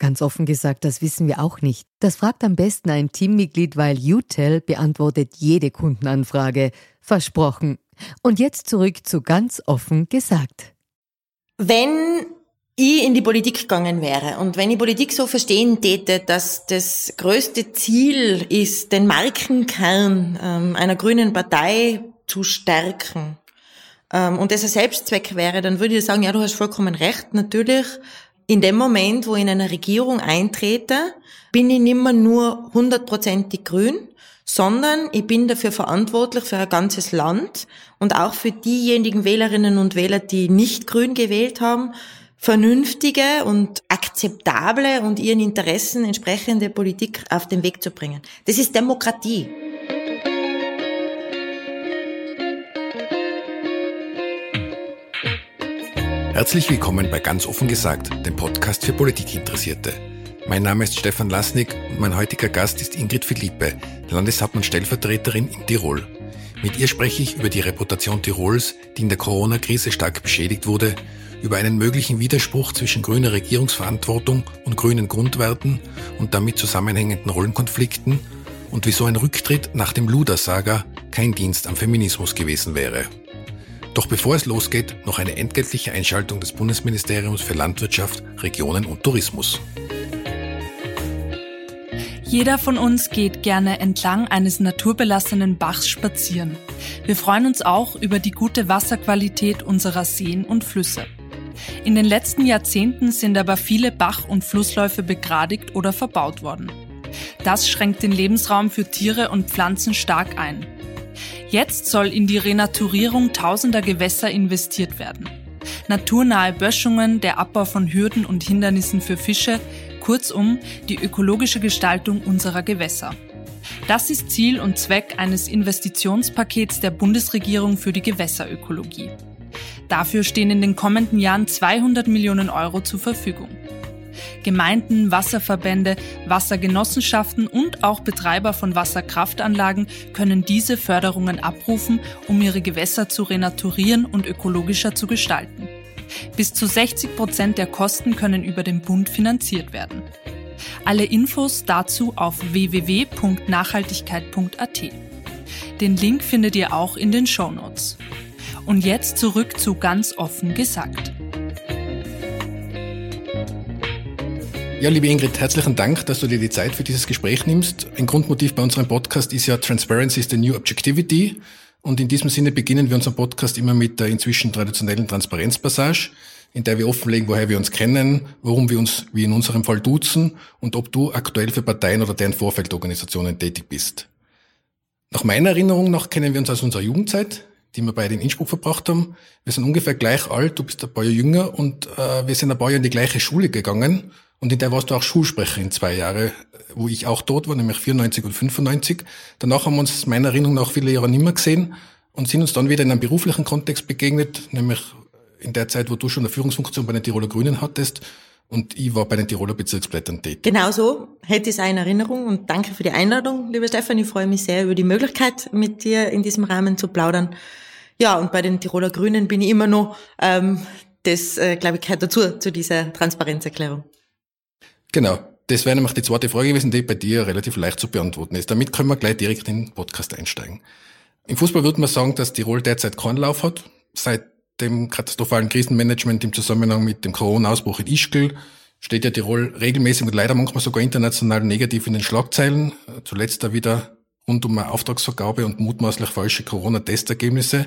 Ganz offen gesagt, das wissen wir auch nicht. Das fragt am besten ein Teammitglied, weil UTEL beantwortet jede Kundenanfrage. Versprochen. Und jetzt zurück zu ganz offen gesagt. Wenn ich in die Politik gegangen wäre und wenn ich Politik so verstehen täte, dass das größte Ziel ist, den Markenkern ähm, einer grünen Partei zu stärken ähm, und das ein Selbstzweck wäre, dann würde ich sagen, ja, du hast vollkommen recht, natürlich in dem Moment, wo ich in eine Regierung eintrete, bin ich nicht mehr nur hundertprozentig grün, sondern ich bin dafür verantwortlich für ein ganzes Land und auch für diejenigen Wählerinnen und Wähler, die nicht grün gewählt haben, vernünftige und akzeptable und ihren Interessen entsprechende Politik auf den Weg zu bringen. Das ist Demokratie. Herzlich willkommen bei Ganz offen gesagt, dem Podcast für Politikinteressierte. Mein Name ist Stefan Lasnik und mein heutiger Gast ist Ingrid Philippe, Landeshauptmann-Stellvertreterin in Tirol. Mit ihr spreche ich über die Reputation Tirols, die in der Corona-Krise stark beschädigt wurde, über einen möglichen Widerspruch zwischen grüner Regierungsverantwortung und grünen Grundwerten und damit zusammenhängenden Rollenkonflikten und wieso ein Rücktritt nach dem Luder-Saga kein Dienst am Feminismus gewesen wäre. Doch bevor es losgeht, noch eine entgeltliche Einschaltung des Bundesministeriums für Landwirtschaft, Regionen und Tourismus. Jeder von uns geht gerne entlang eines naturbelassenen Bachs spazieren. Wir freuen uns auch über die gute Wasserqualität unserer Seen und Flüsse. In den letzten Jahrzehnten sind aber viele Bach- und Flussläufe begradigt oder verbaut worden. Das schränkt den Lebensraum für Tiere und Pflanzen stark ein. Jetzt soll in die Renaturierung tausender Gewässer investiert werden. Naturnahe Böschungen, der Abbau von Hürden und Hindernissen für Fische, kurzum die ökologische Gestaltung unserer Gewässer. Das ist Ziel und Zweck eines Investitionspakets der Bundesregierung für die Gewässerökologie. Dafür stehen in den kommenden Jahren 200 Millionen Euro zur Verfügung. Gemeinden, Wasserverbände, Wassergenossenschaften und auch Betreiber von Wasserkraftanlagen können diese Förderungen abrufen, um ihre Gewässer zu renaturieren und ökologischer zu gestalten. Bis zu 60 Prozent der Kosten können über den Bund finanziert werden. Alle Infos dazu auf www.nachhaltigkeit.at. Den Link findet ihr auch in den Show Notes. Und jetzt zurück zu ganz offen gesagt. Ja, liebe Ingrid, herzlichen Dank, dass du dir die Zeit für dieses Gespräch nimmst. Ein Grundmotiv bei unserem Podcast ist ja Transparency is the new objectivity. Und in diesem Sinne beginnen wir unseren Podcast immer mit der inzwischen traditionellen Transparenzpassage, in der wir offenlegen, woher wir uns kennen, warum wir uns, wie in unserem Fall, duzen und ob du aktuell für Parteien oder deren Vorfeldorganisationen tätig bist. Nach meiner Erinnerung nach kennen wir uns aus unserer Jugendzeit, die wir beide in Innsbruck verbracht haben. Wir sind ungefähr gleich alt, du bist ein paar Jahre jünger und äh, wir sind ein paar Jahre in die gleiche Schule gegangen und in der warst du auch Schulsprecherin zwei Jahre, wo ich auch dort war, nämlich 94 und 95. Danach haben wir uns meiner Erinnerung nach viele Jahre nicht mehr gesehen und sind uns dann wieder in einem beruflichen Kontext begegnet, nämlich in der Zeit, wo du schon eine Führungsfunktion bei den Tiroler Grünen hattest und ich war bei den Tiroler Bezirksblättern tätig. Genau so hätte ich es eine Erinnerung und danke für die Einladung, lieber Stefan. Ich freue mich sehr über die Möglichkeit, mit dir in diesem Rahmen zu plaudern. Ja, und bei den Tiroler Grünen bin ich immer noch, ähm, das, äh, glaube ich, gehört dazu, zu dieser Transparenzerklärung. Genau. Das wäre nämlich die zweite Frage gewesen, die bei dir relativ leicht zu beantworten ist. Damit können wir gleich direkt in den Podcast einsteigen. Im Fußball würde man sagen, dass Tirol derzeit keinen Lauf hat. Seit dem katastrophalen Krisenmanagement im Zusammenhang mit dem Corona-Ausbruch in Ischgl steht ja Tirol regelmäßig und leider manchmal sogar international negativ in den Schlagzeilen. Zuletzt da wieder rund um eine Auftragsvergabe und mutmaßlich falsche Corona-Testergebnisse.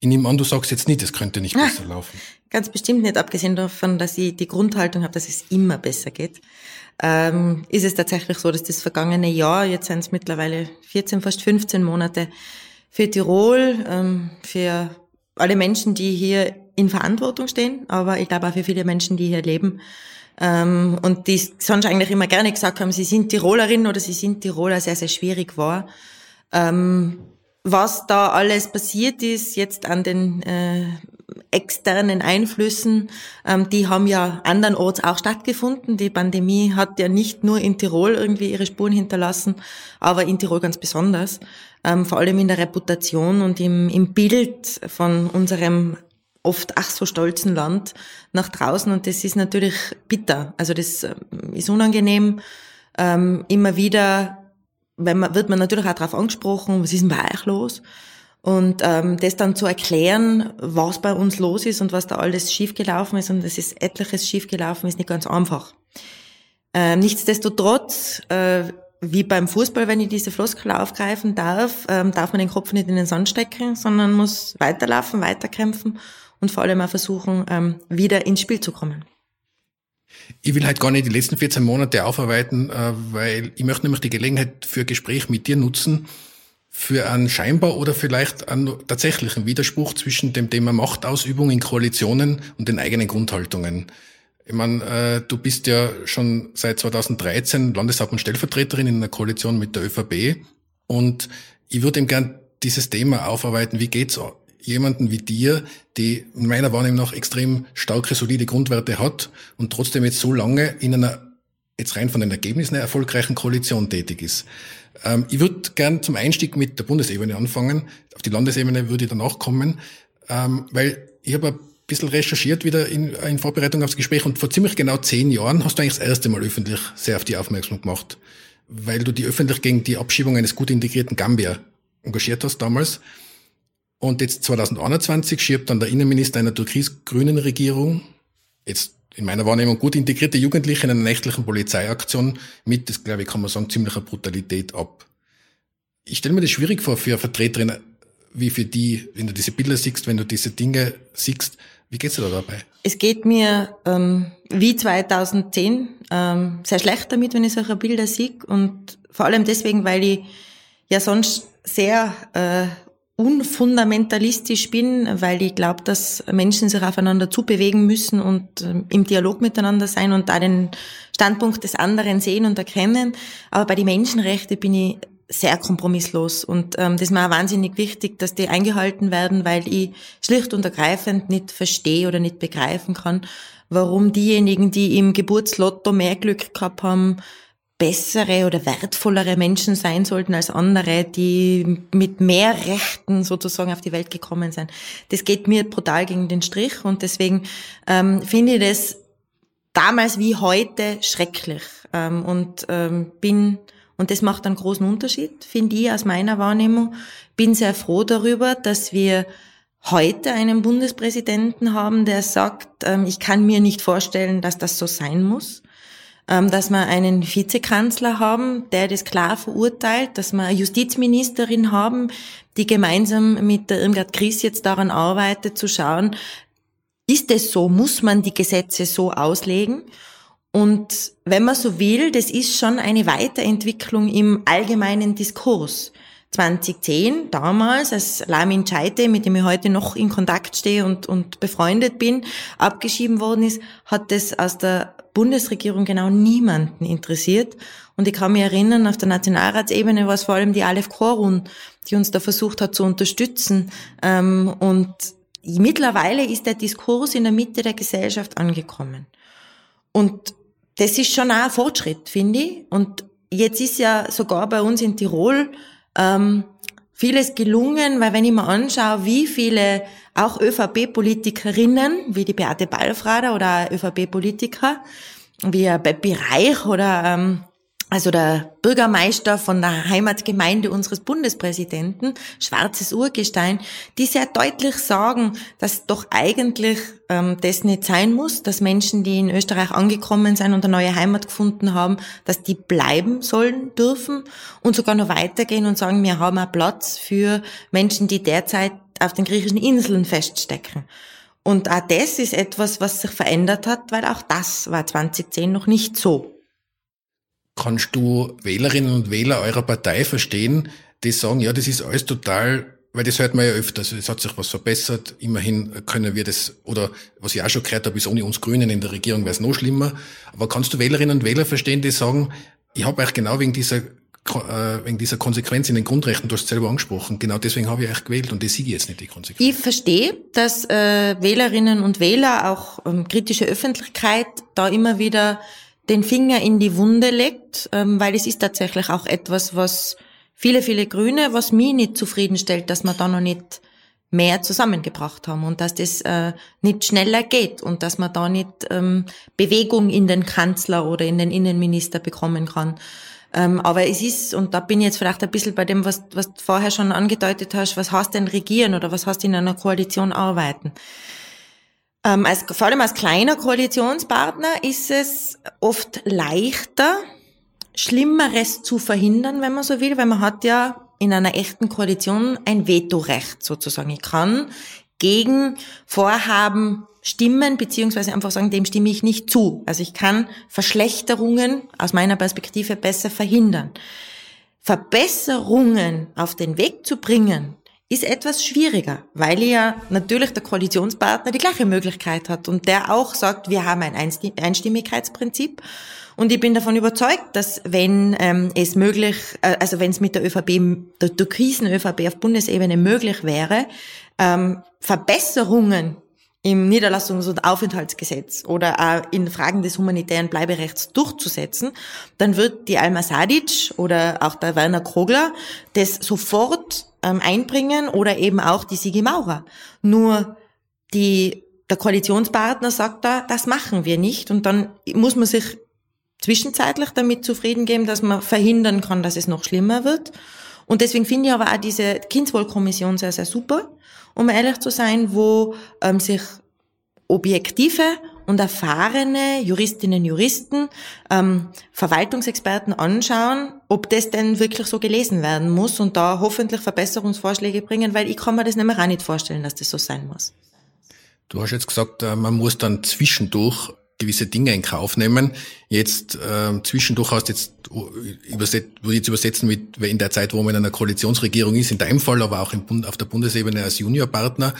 Ich nehme an, du sagst jetzt nicht, es könnte nicht besser laufen. Ganz bestimmt nicht, abgesehen davon, dass ich die Grundhaltung habe, dass es immer besser geht. Ähm, ist es tatsächlich so, dass das vergangene Jahr, jetzt sind es mittlerweile 14, fast 15 Monate, für Tirol, ähm, für alle Menschen, die hier in Verantwortung stehen, aber ich glaube auch für viele Menschen, die hier leben, ähm, und die sonst eigentlich immer gerne gesagt haben, sie sind Tirolerin oder sie sind Tiroler, sehr, sehr schwierig war. Ähm, was da alles passiert ist, jetzt an den äh, externen Einflüssen, ähm, die haben ja andernorts auch stattgefunden. Die Pandemie hat ja nicht nur in Tirol irgendwie ihre Spuren hinterlassen, aber in Tirol ganz besonders. Ähm, vor allem in der Reputation und im, im Bild von unserem oft ach so stolzen Land nach draußen und das ist natürlich bitter. Also das ähm, ist unangenehm. Ähm, immer wieder wenn man, wird man natürlich auch darauf angesprochen, was ist denn bei euch los? Und ähm, das dann zu erklären, was bei uns los ist und was da alles schiefgelaufen ist und es ist etliches schiefgelaufen, ist nicht ganz einfach. Ähm, nichtsdestotrotz, äh, wie beim Fußball, wenn ich diese Floskel aufgreifen darf, ähm, darf man den Kopf nicht in den Sand stecken, sondern muss weiterlaufen, weiterkämpfen und vor allem auch versuchen, ähm, wieder ins Spiel zu kommen. Ich will halt gar nicht die letzten 14 Monate aufarbeiten, äh, weil ich möchte nämlich die Gelegenheit für Gespräch mit dir nutzen, für einen scheinbar oder vielleicht einen tatsächlichen Widerspruch zwischen dem Thema Machtausübung in Koalitionen und den eigenen Grundhaltungen. Ich meine, äh, du bist ja schon seit 2013 Landeshauptmann Stellvertreterin in einer Koalition mit der ÖVP und ich würde ihm gern dieses Thema aufarbeiten. Wie geht's jemanden wie dir, die in meiner Wahrnehmung noch extrem starke, solide Grundwerte hat und trotzdem jetzt so lange in einer, jetzt rein von den Ergebnissen her, erfolgreichen Koalition tätig ist. Ähm, ich würde gern zum Einstieg mit der Bundesebene anfangen. Auf die Landesebene würde ich danach kommen, ähm, weil ich habe ein bisschen recherchiert wieder in, in Vorbereitung aufs Gespräch und vor ziemlich genau zehn Jahren hast du eigentlich das erste Mal öffentlich sehr auf die aufmerksam gemacht, weil du die öffentlich gegen die Abschiebung eines gut integrierten Gambia engagiert hast damals. Und jetzt 2021 schiebt dann der Innenminister einer türkis-grünen Regierung, jetzt in meiner Wahrnehmung gut integrierte Jugendliche in einer nächtlichen Polizeiaktion mit, das glaube ich, kann man sagen, ziemlicher Brutalität ab. Ich stelle mir das schwierig vor für Vertreterinnen wie für die, wenn du diese Bilder siehst, wenn du diese Dinge siehst. Wie geht's dir da dabei? Es geht mir ähm, wie 2010 ähm, sehr schlecht damit, wenn ich solche Bilder sehe und vor allem deswegen, weil ich ja sonst sehr äh, unfundamentalistisch bin, weil ich glaube, dass Menschen sich aufeinander zubewegen müssen und äh, im Dialog miteinander sein und da den Standpunkt des anderen sehen und erkennen. Aber bei den Menschenrechten bin ich sehr kompromisslos und ähm, das ist mir auch wahnsinnig wichtig, dass die eingehalten werden, weil ich schlicht und ergreifend nicht verstehe oder nicht begreifen kann, warum diejenigen, die im Geburtslotto mehr Glück gehabt haben, bessere oder wertvollere Menschen sein sollten als andere, die mit mehr Rechten sozusagen auf die Welt gekommen sind. Das geht mir brutal gegen den Strich und deswegen ähm, finde ich das damals wie heute schrecklich ähm, und ähm, bin und das macht einen großen Unterschied, finde ich aus meiner Wahrnehmung. Bin sehr froh darüber, dass wir heute einen Bundespräsidenten haben, der sagt, ähm, ich kann mir nicht vorstellen, dass das so sein muss. Ähm, dass wir einen Vizekanzler haben, der das klar verurteilt, dass wir eine Justizministerin haben, die gemeinsam mit der Irmgard Chris jetzt daran arbeitet, zu schauen, ist es so, muss man die Gesetze so auslegen? Und wenn man so will, das ist schon eine Weiterentwicklung im allgemeinen Diskurs. 2010, damals, als Lamin Chaite, mit dem ich heute noch in Kontakt stehe und, und befreundet bin, abgeschieden worden ist, hat das aus der Bundesregierung genau niemanden interessiert. Und ich kann mich erinnern, auf der Nationalratsebene war es vor allem die Aleph Korun, die uns da versucht hat zu unterstützen. Ähm, und mittlerweile ist der Diskurs in der Mitte der Gesellschaft angekommen. Und das ist schon auch ein Fortschritt, finde ich. Und jetzt ist ja sogar bei uns in Tirol ähm, vieles gelungen, weil wenn ich mir anschaue, wie viele auch ÖVP-Politikerinnen, wie die Beate Ballfrader oder ÖVP-Politiker, wie Beppi Reich oder ähm, also der Bürgermeister von der Heimatgemeinde unseres Bundespräsidenten, schwarzes Urgestein, die sehr deutlich sagen, dass doch eigentlich ähm, das nicht sein muss, dass Menschen, die in Österreich angekommen sind und eine neue Heimat gefunden haben, dass die bleiben sollen dürfen und sogar noch weitergehen und sagen, wir haben auch Platz für Menschen, die derzeit auf den griechischen Inseln feststecken. Und auch das ist etwas, was sich verändert hat, weil auch das war 2010 noch nicht so. Kannst du Wählerinnen und Wähler eurer Partei verstehen, die sagen, ja, das ist alles total, weil das hört man ja öfters, es hat sich was verbessert, immerhin können wir das, oder was ich auch schon gehört habe, ist ohne uns Grünen in der Regierung wäre es noch schlimmer. Aber kannst du Wählerinnen und Wähler verstehen, die sagen, ich habe euch genau wegen dieser äh, wegen dieser Konsequenz in den Grundrechten, du hast es selber angesprochen, genau deswegen habe ich euch gewählt und das sehe ich jetzt nicht, die Konsequenz. Ich verstehe, dass äh, Wählerinnen und Wähler, auch ähm, kritische Öffentlichkeit, da immer wieder den Finger in die Wunde legt, ähm, weil es ist tatsächlich auch etwas, was viele, viele Grüne, was mich nicht zufriedenstellt, dass wir da noch nicht mehr zusammengebracht haben und dass das äh, nicht schneller geht und dass man da nicht ähm, Bewegung in den Kanzler oder in den Innenminister bekommen kann. Ähm, aber es ist, und da bin ich jetzt vielleicht ein bisschen bei dem, was, was du vorher schon angedeutet hast, was heißt denn regieren oder was heißt in einer Koalition arbeiten? Ähm, als, vor allem als kleiner Koalitionspartner ist es oft leichter, Schlimmeres zu verhindern, wenn man so will, weil man hat ja in einer echten Koalition ein Vetorecht sozusagen. Ich kann gegen Vorhaben stimmen, beziehungsweise einfach sagen, dem stimme ich nicht zu. Also ich kann Verschlechterungen aus meiner Perspektive besser verhindern. Verbesserungen auf den Weg zu bringen, ist etwas schwieriger, weil ja natürlich der Koalitionspartner die gleiche Möglichkeit hat und der auch sagt, wir haben ein Einstimmigkeitsprinzip. Und ich bin davon überzeugt, dass wenn ähm, es möglich, äh, also wenn es mit der ÖVP, der türkisen ÖVP auf Bundesebene möglich wäre, ähm, Verbesserungen im Niederlassungs- und Aufenthaltsgesetz oder auch in Fragen des humanitären Bleiberechts durchzusetzen, dann wird die Alma Sadic oder auch der Werner Krogler das sofort ähm, einbringen oder eben auch die Sigi Maurer. Nur die, der Koalitionspartner sagt da, das machen wir nicht und dann muss man sich zwischenzeitlich damit zufrieden geben, dass man verhindern kann, dass es noch schlimmer wird. Und deswegen finde ich aber auch diese Kindswohlkommission sehr, sehr super, um ehrlich zu sein, wo ähm, sich objektive und erfahrene Juristinnen, Juristen, ähm, Verwaltungsexperten anschauen, ob das denn wirklich so gelesen werden muss und da hoffentlich Verbesserungsvorschläge bringen, weil ich kann mir das nämlich auch nicht vorstellen, dass das so sein muss. Du hast jetzt gesagt, äh, man muss dann zwischendurch gewisse Dinge in Kauf nehmen. Jetzt äh, zwischendurch hast jetzt überset, würde ich jetzt übersetzen mit in der Zeit, wo man in einer Koalitionsregierung ist, in deinem Fall, aber auch Bund, auf der Bundesebene als Juniorpartner.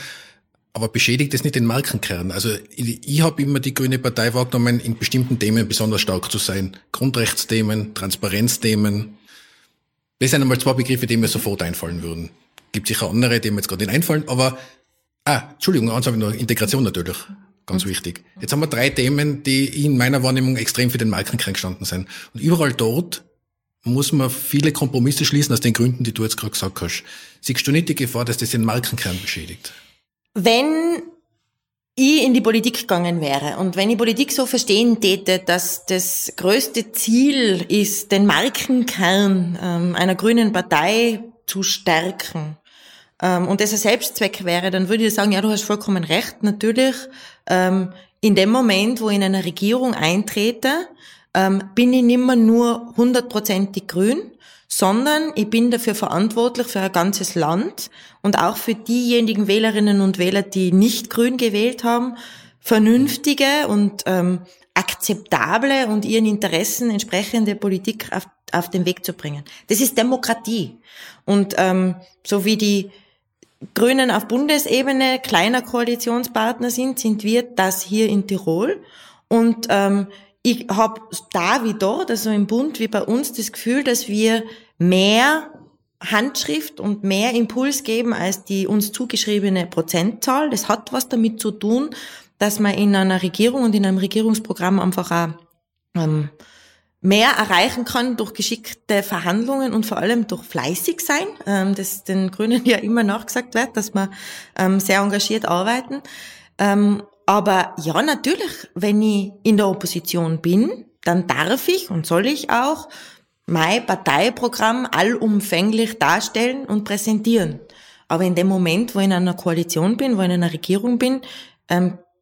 Aber beschädigt es nicht den Markenkern? Also ich, habe immer die Grüne Partei wahrgenommen, in bestimmten Themen besonders stark zu sein. Grundrechtsthemen, Transparenzthemen. Das sind einmal zwei Begriffe, die mir sofort einfallen würden. Gibt sicher andere, die mir jetzt gerade nicht einfallen, aber ah, Entschuldigung, eins habe ich noch, Integration natürlich. Ganz mhm. wichtig. Jetzt haben wir drei Themen, die in meiner Wahrnehmung extrem für den Markenkern gestanden sind. Und überall dort muss man viele Kompromisse schließen aus den Gründen, die du jetzt gerade gesagt hast. Siehst du nicht die Gefahr, dass das den Markenkern beschädigt? Wenn ich in die Politik gegangen wäre und wenn ich Politik so verstehen täte, dass das größte Ziel ist, den Markenkern ähm, einer grünen Partei zu stärken ähm, und das ein Selbstzweck wäre, dann würde ich sagen, ja, du hast vollkommen recht, natürlich ähm, in dem Moment, wo ich in einer Regierung eintrete, bin ich nicht mehr nur hundertprozentig grün, sondern ich bin dafür verantwortlich für ein ganzes Land und auch für diejenigen Wählerinnen und Wähler, die nicht grün gewählt haben, vernünftige und ähm, akzeptable und ihren Interessen entsprechende Politik auf, auf den Weg zu bringen. Das ist Demokratie. Und ähm, so wie die Grünen auf Bundesebene kleiner Koalitionspartner sind, sind wir das hier in Tirol. Und ähm, ich habe da wie dort, also im Bund wie bei uns, das Gefühl, dass wir mehr Handschrift und mehr Impuls geben als die uns zugeschriebene Prozentzahl. Das hat was damit zu tun, dass man in einer Regierung und in einem Regierungsprogramm einfach auch ähm, mehr erreichen kann durch geschickte Verhandlungen und vor allem durch fleißig sein, ähm, das den Grünen ja immer nachgesagt wird, dass wir ähm, sehr engagiert arbeiten. Ähm, aber ja, natürlich, wenn ich in der Opposition bin, dann darf ich und soll ich auch mein Parteiprogramm allumfänglich darstellen und präsentieren. Aber in dem Moment, wo ich in einer Koalition bin, wo ich in einer Regierung bin,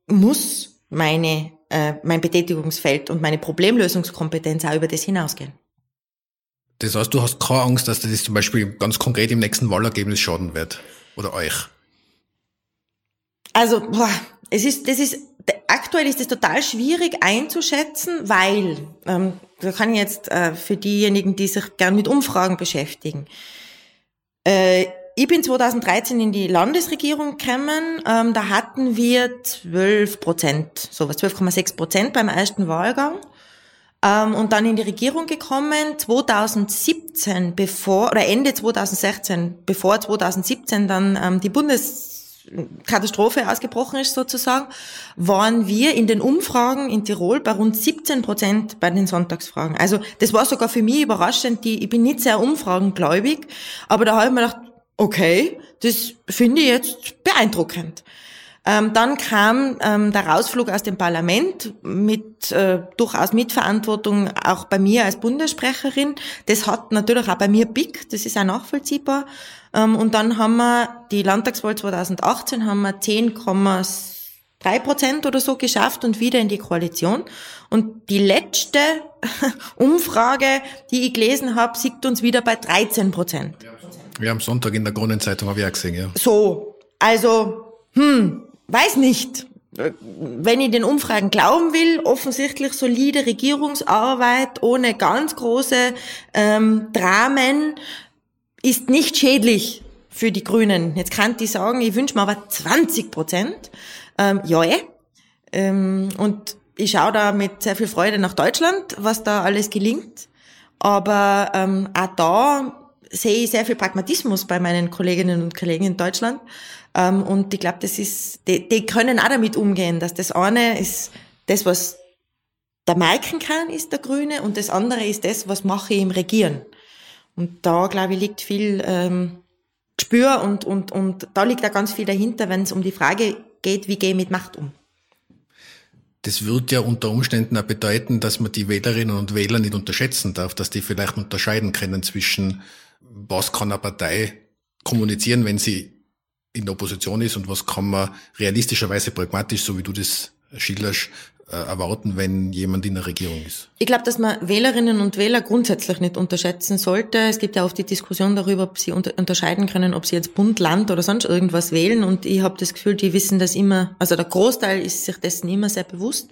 muss meine äh, mein Betätigungsfeld und meine Problemlösungskompetenz auch über das hinausgehen. Das heißt, du hast keine Angst, dass das zum Beispiel ganz konkret im nächsten Wahlergebnis schaden wird? Oder euch? Also, boah, es ist, das ist, aktuell ist es total schwierig einzuschätzen, weil, ähm, da kann ich jetzt äh, für diejenigen, die sich gern mit Umfragen beschäftigen, äh, ich bin 2013 in die Landesregierung gekommen. Ähm, da hatten wir 12 Prozent, sowas, 12,6 Prozent beim ersten Wahlgang. Ähm, und dann in die Regierung gekommen 2017, bevor, oder Ende 2016, bevor 2017 dann ähm, die Bundeskatastrophe ausgebrochen ist sozusagen, waren wir in den Umfragen in Tirol bei rund 17 Prozent bei den Sonntagsfragen. Also das war sogar für mich überraschend. Die, ich bin nicht sehr umfragengläubig, aber da habe ich mir gedacht, okay, das finde ich jetzt beeindruckend. Ähm, dann kam ähm, der Rausflug aus dem Parlament mit äh, durchaus Mitverantwortung auch bei mir als Bundessprecherin. Das hat natürlich auch bei mir Big, das ist auch nachvollziehbar. Ähm, und dann haben wir die Landtagswahl 2018 haben wir 10,3 Prozent oder so geschafft und wieder in die Koalition. Und die letzte Umfrage, die ich gelesen habe, sieht uns wieder bei 13 Prozent. Ja, am Sonntag in der Kronenzeitung habe ich auch gesehen, ja. So, also, hm, weiß nicht. Wenn ich den Umfragen glauben will, offensichtlich solide Regierungsarbeit ohne ganz große ähm, Dramen ist nicht schädlich für die Grünen. Jetzt kann ich sagen, ich wünsche mir aber 20 Prozent. Ähm, ja, eh. Ähm, und ich schaue da mit sehr viel Freude nach Deutschland, was da alles gelingt. Aber ähm, auch da sehe ich sehr viel Pragmatismus bei meinen Kolleginnen und Kollegen in Deutschland. Ähm, und ich glaube, das ist, die, die können auch damit umgehen, dass das eine ist das, was der merken kann, ist der Grüne, und das andere ist das, was mache ich im Regieren. Und da, glaube ich, liegt viel ähm, Gespür und, und, und da liegt auch ganz viel dahinter, wenn es um die Frage geht, wie gehe ich mit Macht um. Das wird ja unter Umständen auch bedeuten, dass man die Wählerinnen und Wähler nicht unterschätzen darf, dass die vielleicht unterscheiden können zwischen was kann eine Partei kommunizieren, wenn sie in der Opposition ist und was kann man realistischerweise pragmatisch, so wie du das schilderst, erwarten, wenn jemand in der Regierung ist? Ich glaube, dass man Wählerinnen und Wähler grundsätzlich nicht unterschätzen sollte. Es gibt ja oft die Diskussion darüber, ob sie unter unterscheiden können, ob sie jetzt Bund, Land oder sonst irgendwas wählen. Und ich habe das Gefühl, die wissen das immer, also der Großteil ist sich dessen immer sehr bewusst.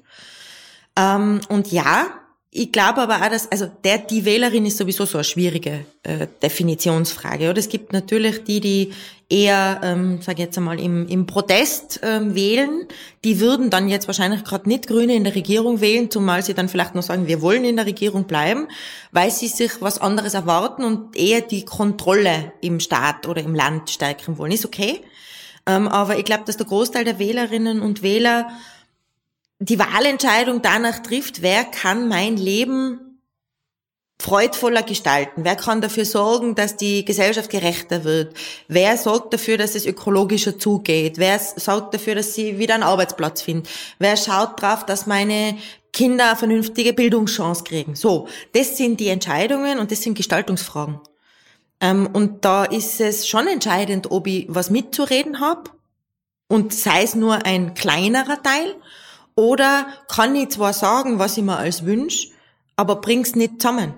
Ähm, und ja, ich glaube aber auch, dass, also der, die Wählerin ist sowieso so eine schwierige äh, Definitionsfrage. Oder es gibt natürlich die, die eher, ähm, sage jetzt einmal, im, im Protest ähm, wählen. Die würden dann jetzt wahrscheinlich gerade nicht Grüne in der Regierung wählen, zumal sie dann vielleicht noch sagen, wir wollen in der Regierung bleiben, weil sie sich was anderes erwarten und eher die Kontrolle im Staat oder im Land stärken wollen. Ist okay. Ähm, aber ich glaube, dass der Großteil der Wählerinnen und Wähler die Wahlentscheidung danach trifft, wer kann mein Leben freudvoller gestalten? Wer kann dafür sorgen, dass die Gesellschaft gerechter wird? Wer sorgt dafür, dass es ökologischer zugeht? Wer sorgt dafür, dass sie wieder einen Arbeitsplatz finden? Wer schaut drauf, dass meine Kinder eine vernünftige Bildungschance kriegen? So, das sind die Entscheidungen und das sind Gestaltungsfragen. Ähm, und da ist es schon entscheidend, ob ich was mitzureden habe und sei es nur ein kleinerer Teil oder kann ich zwar sagen, was ich mir als wünsch, aber bring's nicht zusammen.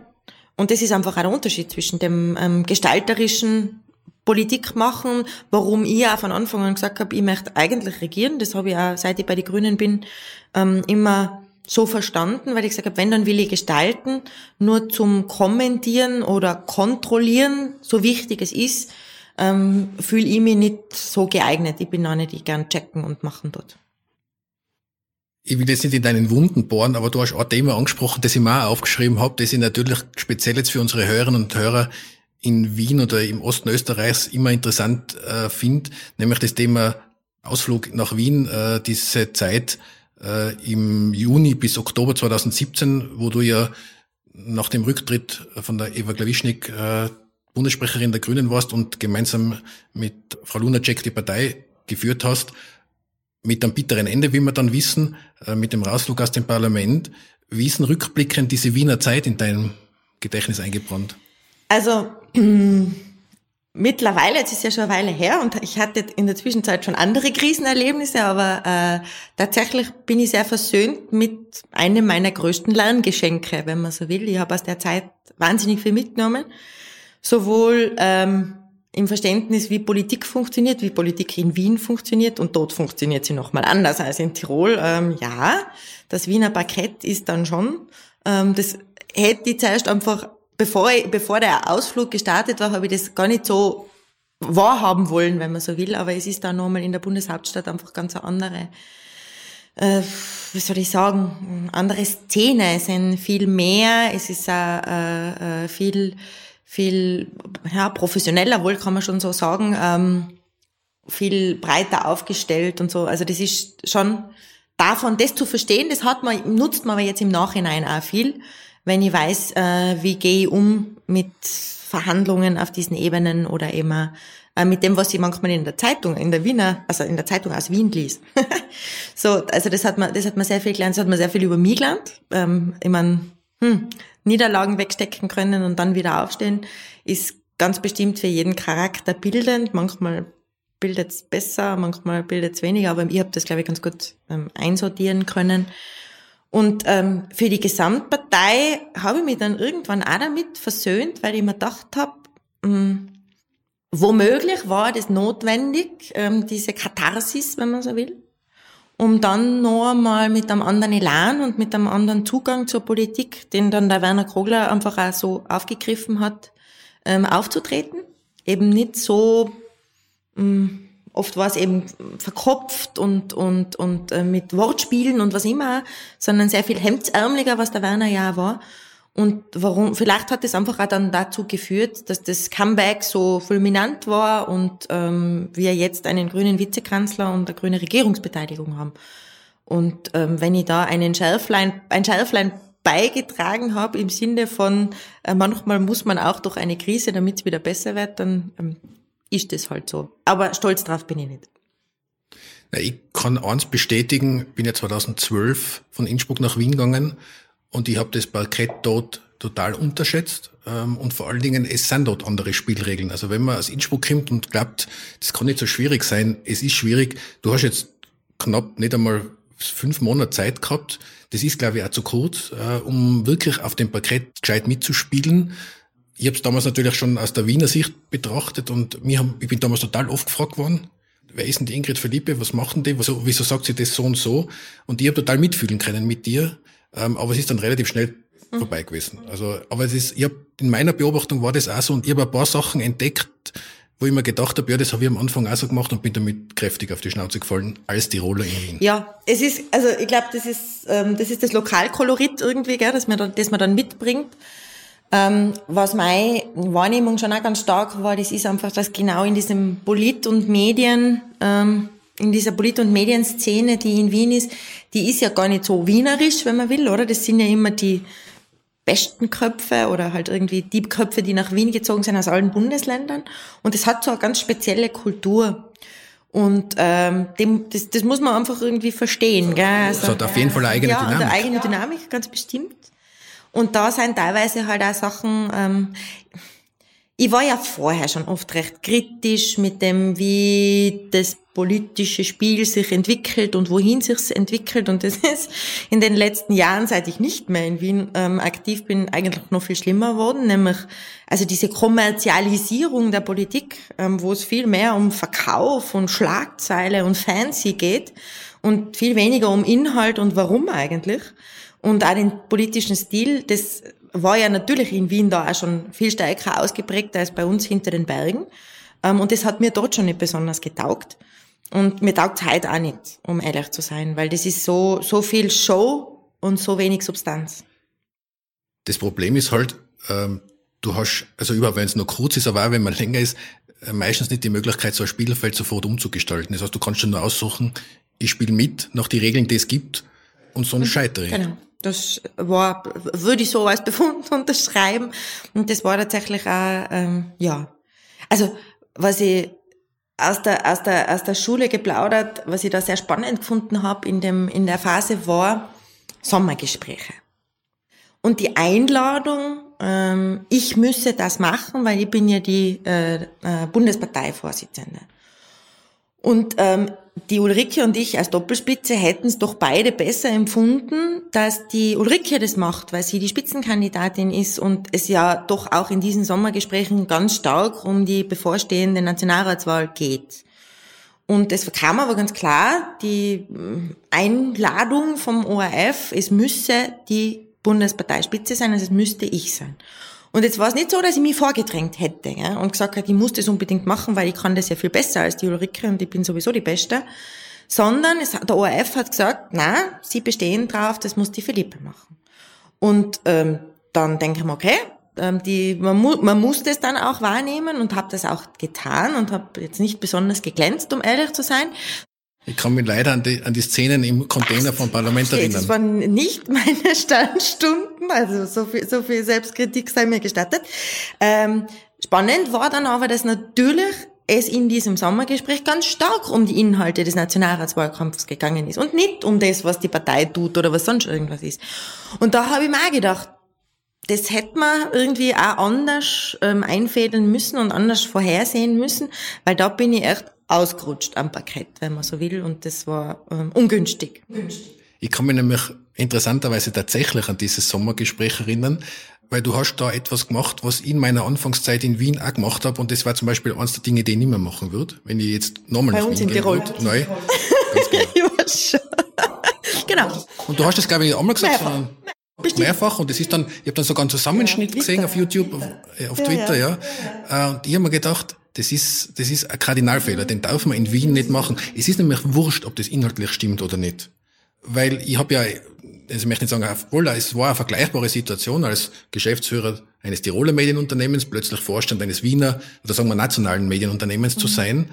Und das ist einfach der Unterschied zwischen dem ähm, gestalterischen Politik machen, warum ich auch von Anfang an gesagt habe, ich möchte eigentlich regieren. Das habe ich auch, seit ich bei den Grünen bin, ähm, immer so verstanden, weil ich gesagt habe, wenn, dann will ich gestalten. Nur zum Kommentieren oder Kontrollieren, so wichtig es ist, ähm, fühle ich mich nicht so geeignet. Ich bin auch nicht, ich gern checken und machen dort ich will jetzt nicht in deinen Wunden bohren, aber du hast ein Thema angesprochen, das ich mir auch aufgeschrieben habe, das ich natürlich speziell jetzt für unsere Hörerinnen und Hörer in Wien oder im Osten Österreichs immer interessant äh, finde, nämlich das Thema Ausflug nach Wien, äh, diese Zeit äh, im Juni bis Oktober 2017, wo du ja nach dem Rücktritt von der Eva Klawischnik äh, Bundessprecherin der Grünen warst und gemeinsam mit Frau Lunacek die Partei geführt hast mit einem bitteren Ende, wie wir dann wissen, äh, mit dem Rausflug aus dem Parlament. Wie ist denn rückblickend diese Wiener Zeit in deinem Gedächtnis eingebrannt? Also mittlerweile, jetzt ist ja schon eine Weile her und ich hatte in der Zwischenzeit schon andere Krisenerlebnisse, aber äh, tatsächlich bin ich sehr versöhnt mit einem meiner größten Lerngeschenke, wenn man so will. Ich habe aus der Zeit wahnsinnig viel mitgenommen. Sowohl ähm, im Verständnis, wie Politik funktioniert, wie Politik in Wien funktioniert und dort funktioniert sie nochmal anders als in Tirol. Ähm, ja, das Wiener Parkett ist dann schon, ähm, das hätte ich zuerst einfach, bevor, ich, bevor der Ausflug gestartet war, habe ich das gar nicht so wahrhaben wollen, wenn man so will, aber es ist dann nochmal in der Bundeshauptstadt einfach ganz eine andere, äh, wie soll ich sagen, andere Szene. Es sind viel mehr, es ist äh, äh, viel viel ja, professioneller wohl, kann man schon so sagen, ähm, viel breiter aufgestellt und so. Also das ist schon davon, das zu verstehen, das hat man, nutzt man aber jetzt im Nachhinein auch viel, wenn ich weiß, äh, wie gehe ich um mit Verhandlungen auf diesen Ebenen oder eben äh, mit dem, was ich manchmal in der Zeitung, in der Wiener, also in der Zeitung aus Wien liest. so, also das hat man, das hat man sehr viel gelernt, das hat man sehr viel über mich gelernt. Ähm, ich mein, hm, Niederlagen wegstecken können und dann wieder aufstehen, ist ganz bestimmt für jeden Charakter bildend. Manchmal bildet es besser, manchmal bildet es weniger, aber ich habe das, glaube ich, ganz gut ähm, einsortieren können. Und ähm, für die Gesamtpartei habe ich mich dann irgendwann auch damit versöhnt, weil ich mir gedacht habe, ähm, womöglich war das notwendig, ähm, diese Katharsis, wenn man so will um dann noch einmal mit einem anderen Elan und mit einem anderen Zugang zur Politik, den dann der Werner Krogler einfach auch so aufgegriffen hat, ähm, aufzutreten. Eben nicht so, ähm, oft war es eben verkopft und, und, und äh, mit Wortspielen und was immer, sondern sehr viel hemdsärmeliger, was der Werner ja war. Und warum, vielleicht hat es einfach auch dann dazu geführt, dass das Comeback so fulminant war und ähm, wir jetzt einen grünen Vizekanzler und eine grüne Regierungsbeteiligung haben. Und ähm, wenn ich da einen Schärflein, ein Schärflein beigetragen habe im Sinne von, äh, manchmal muss man auch durch eine Krise, damit es wieder besser wird, dann ähm, ist das halt so. Aber stolz drauf bin ich nicht. Na, ich kann eins bestätigen, bin ja 2012 von Innsbruck nach Wien gegangen und ich habe das Parkett dort total unterschätzt. Ähm, und vor allen Dingen, es sind dort andere Spielregeln. Also wenn man aus Innsbruck kommt und glaubt, das kann nicht so schwierig sein, es ist schwierig. Du hast jetzt knapp nicht einmal fünf Monate Zeit gehabt. Das ist, glaube ich, auch zu kurz, äh, um wirklich auf dem Parkett gescheit mitzuspielen. Ich habe es damals natürlich schon aus der Wiener Sicht betrachtet und mir haben, ich bin damals total oft gefragt worden, wer ist denn die Ingrid Philippe, was machen die, wieso, wieso sagt sie das so und so? Und ich habe total mitfühlen können mit dir. Ähm, aber es ist dann relativ schnell mhm. vorbei gewesen. Also, aber es ist, ich hab, in meiner Beobachtung war das auch so und ich habe ein paar Sachen entdeckt, wo ich mir gedacht habe, ja, das habe ich am Anfang auch so gemacht und bin damit kräftig auf die Schnauze gefallen als Tiroler in Wien. Ja, es ist, also ich glaube, das ist, ähm, das ist das Lokalkolorit irgendwie, gell, das man dann, das man dann mitbringt. Ähm, was meine Wahrnehmung schon auch ganz stark war, das ist einfach, dass genau in diesem Polit- und Medien ähm, in dieser Polit- und Medienszene, die in Wien ist, die ist ja gar nicht so wienerisch, wenn man will, oder? Das sind ja immer die besten Köpfe oder halt irgendwie die Köpfe, die nach Wien gezogen sind aus allen Bundesländern. Und es hat so eine ganz spezielle Kultur. Und ähm, dem, das, das muss man einfach irgendwie verstehen. Gell? Also, das hat auf jeden Fall eine eigene ja, Dynamik. Ja, eine eigene Dynamik, ganz bestimmt. Und da sind teilweise halt auch Sachen, ähm, ich war ja vorher schon oft recht kritisch mit dem, wie das politische Spiel sich entwickelt und wohin sich's entwickelt. Und das ist in den letzten Jahren, seit ich nicht mehr in Wien ähm, aktiv bin, eigentlich noch viel schlimmer geworden. Nämlich also diese Kommerzialisierung der Politik, ähm, wo es viel mehr um Verkauf und Schlagzeile und Fancy geht und viel weniger um Inhalt und warum eigentlich. Und auch den politischen Stil, das war ja natürlich in Wien da auch schon viel stärker ausgeprägt als bei uns hinter den Bergen. Ähm, und das hat mir dort schon nicht besonders getaugt. Und mir taugt heute auch nicht, um ehrlich zu sein, weil das ist so, so viel Show und so wenig Substanz. Das Problem ist halt, ähm, du hast, also überhaupt wenn es nur kurz ist, aber auch wenn man länger ist, äh, meistens nicht die Möglichkeit, so ein Spielfeld sofort umzugestalten. Das heißt, du kannst schon nur aussuchen, ich spiele mit nach die Regeln, die es gibt, und sonst mhm. scheitere ich. Genau. Das war, würde ich so als Befund unterschreiben. Und das war tatsächlich auch, ähm, ja. Also, was ich aus der, aus der, aus der Schule geplaudert, was ich da sehr spannend gefunden habe in, dem, in der Phase war Sommergespräche. Und die Einladung, ähm, ich müsse das machen, weil ich bin ja die äh, äh, Bundesparteivorsitzende. Und ähm, die Ulrike und ich als Doppelspitze hätten es doch beide besser empfunden, dass die Ulrike das macht, weil sie die Spitzenkandidatin ist und es ja doch auch in diesen Sommergesprächen ganz stark um die bevorstehende Nationalratswahl geht. Und es kam aber ganz klar, die äh, Einladung vom ORF, es müsse die Bundesparteispitze sein, also es müsste ich sein. Und jetzt war es nicht so, dass ich mich vorgedrängt hätte ja, und gesagt hätte, ich muss das unbedingt machen, weil ich kann das ja viel besser als die Ulrike und ich bin sowieso die Beste. Sondern es, der ORF hat gesagt, na, sie bestehen drauf, das muss die Philippe machen. Und ähm, dann denke ich mir, okay, ähm, die, man, mu man muss das dann auch wahrnehmen und habe das auch getan und habe jetzt nicht besonders geglänzt, um ehrlich zu sein. Ich kann mich leider an die, an die Szenen im Container vom Parlament erinnern. Das waren nicht meine Sternstunden, also so viel, so viel Selbstkritik sei mir gestattet. Ähm, spannend war dann aber, dass natürlich es in diesem Sommergespräch ganz stark um die Inhalte des Nationalratswahlkampfs gegangen ist und nicht um das, was die Partei tut oder was sonst irgendwas ist. Und da habe ich mir auch gedacht, das hätte man irgendwie auch anders ähm, einfädeln müssen und anders vorhersehen müssen, weil da bin ich echt ausgerutscht am Parkett, wenn man so will, und das war ähm, ungünstig. Ich kann mich nämlich interessanterweise tatsächlich an dieses Sommergespräch erinnern, weil du hast da etwas gemacht, was ich in meiner Anfangszeit in Wien auch gemacht habe, und das war zum Beispiel eines der Dinge, die ich nicht mehr machen würde, wenn ich jetzt nochmal nach Wien gehen würde. Neu. Ganz genau. genau. Und du hast das, glaube ich, einmal gesagt, Mehrfach. sondern Bestimmt. mehrfach und es ist dann, ich habe dann sogar einen Zusammenschnitt ja, gesehen auf YouTube, auf, äh, auf Twitter, ja. ja. Äh, und ich habe mir gedacht, das ist, das ist ein Kardinalfehler, den darf man in Wien nicht machen. Es ist nämlich wurscht, ob das inhaltlich stimmt oder nicht. Weil ich habe ja, also ich möchte nicht sagen, obwohl es war eine vergleichbare Situation als Geschäftsführer eines Tiroler Medienunternehmens, plötzlich Vorstand eines Wiener oder sagen wir nationalen Medienunternehmens mhm. zu sein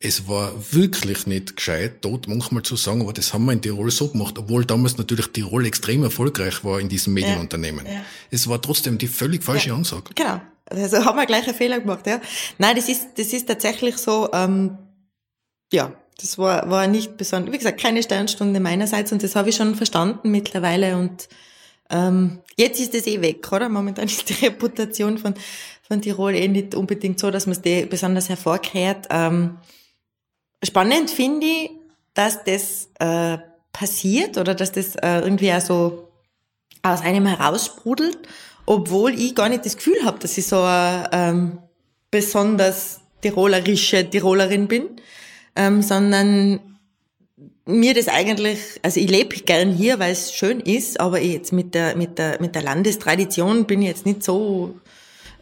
es war wirklich nicht gescheit, dort manchmal zu sagen, aber das haben wir in Tirol so gemacht, obwohl damals natürlich Tirol extrem erfolgreich war in diesem Medienunternehmen. Ja, ja. Es war trotzdem die völlig falsche ja, Ansage. Genau. Also haben wir gleich einen Fehler gemacht, ja. Nein, das ist, das ist tatsächlich so, ähm, ja, das war, war nicht besonders, wie gesagt, keine Sternstunde meinerseits und das habe ich schon verstanden mittlerweile und ähm, jetzt ist es eh weg, oder? Momentan ist die Reputation von, von Tirol eh nicht unbedingt so, dass man es die besonders hervorkehrt. Ähm, spannend finde ich, dass das äh, passiert oder dass das äh, irgendwie auch so aus einem heraussprudelt, obwohl ich gar nicht das Gefühl habe, dass ich so eine ähm, besonders tirolerische Tirolerin bin, ähm, sondern mir das eigentlich, also ich lebe gern hier, weil es schön ist, aber jetzt mit der, mit der, mit der Landestradition bin ich jetzt nicht so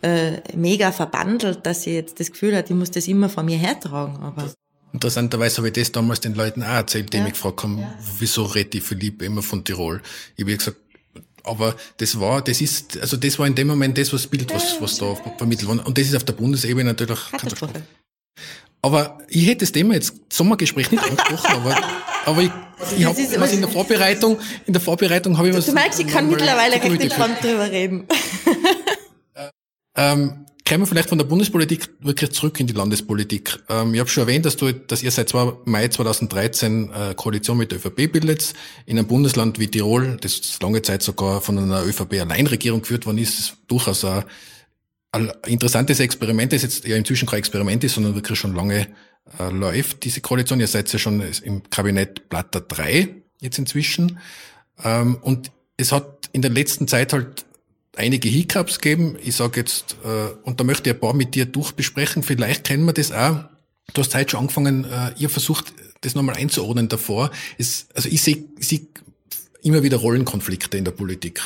äh, mega verbandelt, dass ich jetzt das Gefühl habe, ich muss das immer von mir hertragen. Aber Interessanterweise habe ich das damals den Leuten auch erzählt, die ja. mich gefragt haben, ja. wieso redet die Philipp immer von Tirol? Ich habe gesagt, aber das war, das ist, also das war in dem Moment das, was Bild, was, was da vermittelt wurde. Und das ist auf der Bundesebene natürlich Katastrophe. Aber ich hätte das Thema jetzt Sommergespräch nicht angesprochen, aber, aber ich, ich habe was in der Vorbereitung, in der Vorbereitung habe ich was. Du merkst, ich kann mittlerweile recht entspannt drüber reden. ähm, Kommen wir vielleicht von der Bundespolitik wirklich zurück in die Landespolitik. Ähm, ich habe schon erwähnt, dass, du, dass ihr seit Mai 2013 äh, Koalition mit der ÖVP bildet. In einem Bundesland wie Tirol, das lange Zeit sogar von einer ÖVP-Alleinregierung geführt worden ist, ist durchaus ein, ein interessantes Experiment, das jetzt ja inzwischen kein Experiment ist, sondern wirklich schon lange äh, läuft, diese Koalition. Ihr seid ja schon im Kabinett Blatter 3 jetzt inzwischen. Ähm, und es hat in der letzten Zeit halt einige Hiccups geben. Ich sage jetzt, äh, und da möchte ich ein paar mit dir durchbesprechen. Vielleicht kennen wir das auch. Du hast heute schon angefangen, äh, ihr versucht, das nochmal einzuordnen davor. Es, also ich sehe seh immer wieder Rollenkonflikte in der Politik.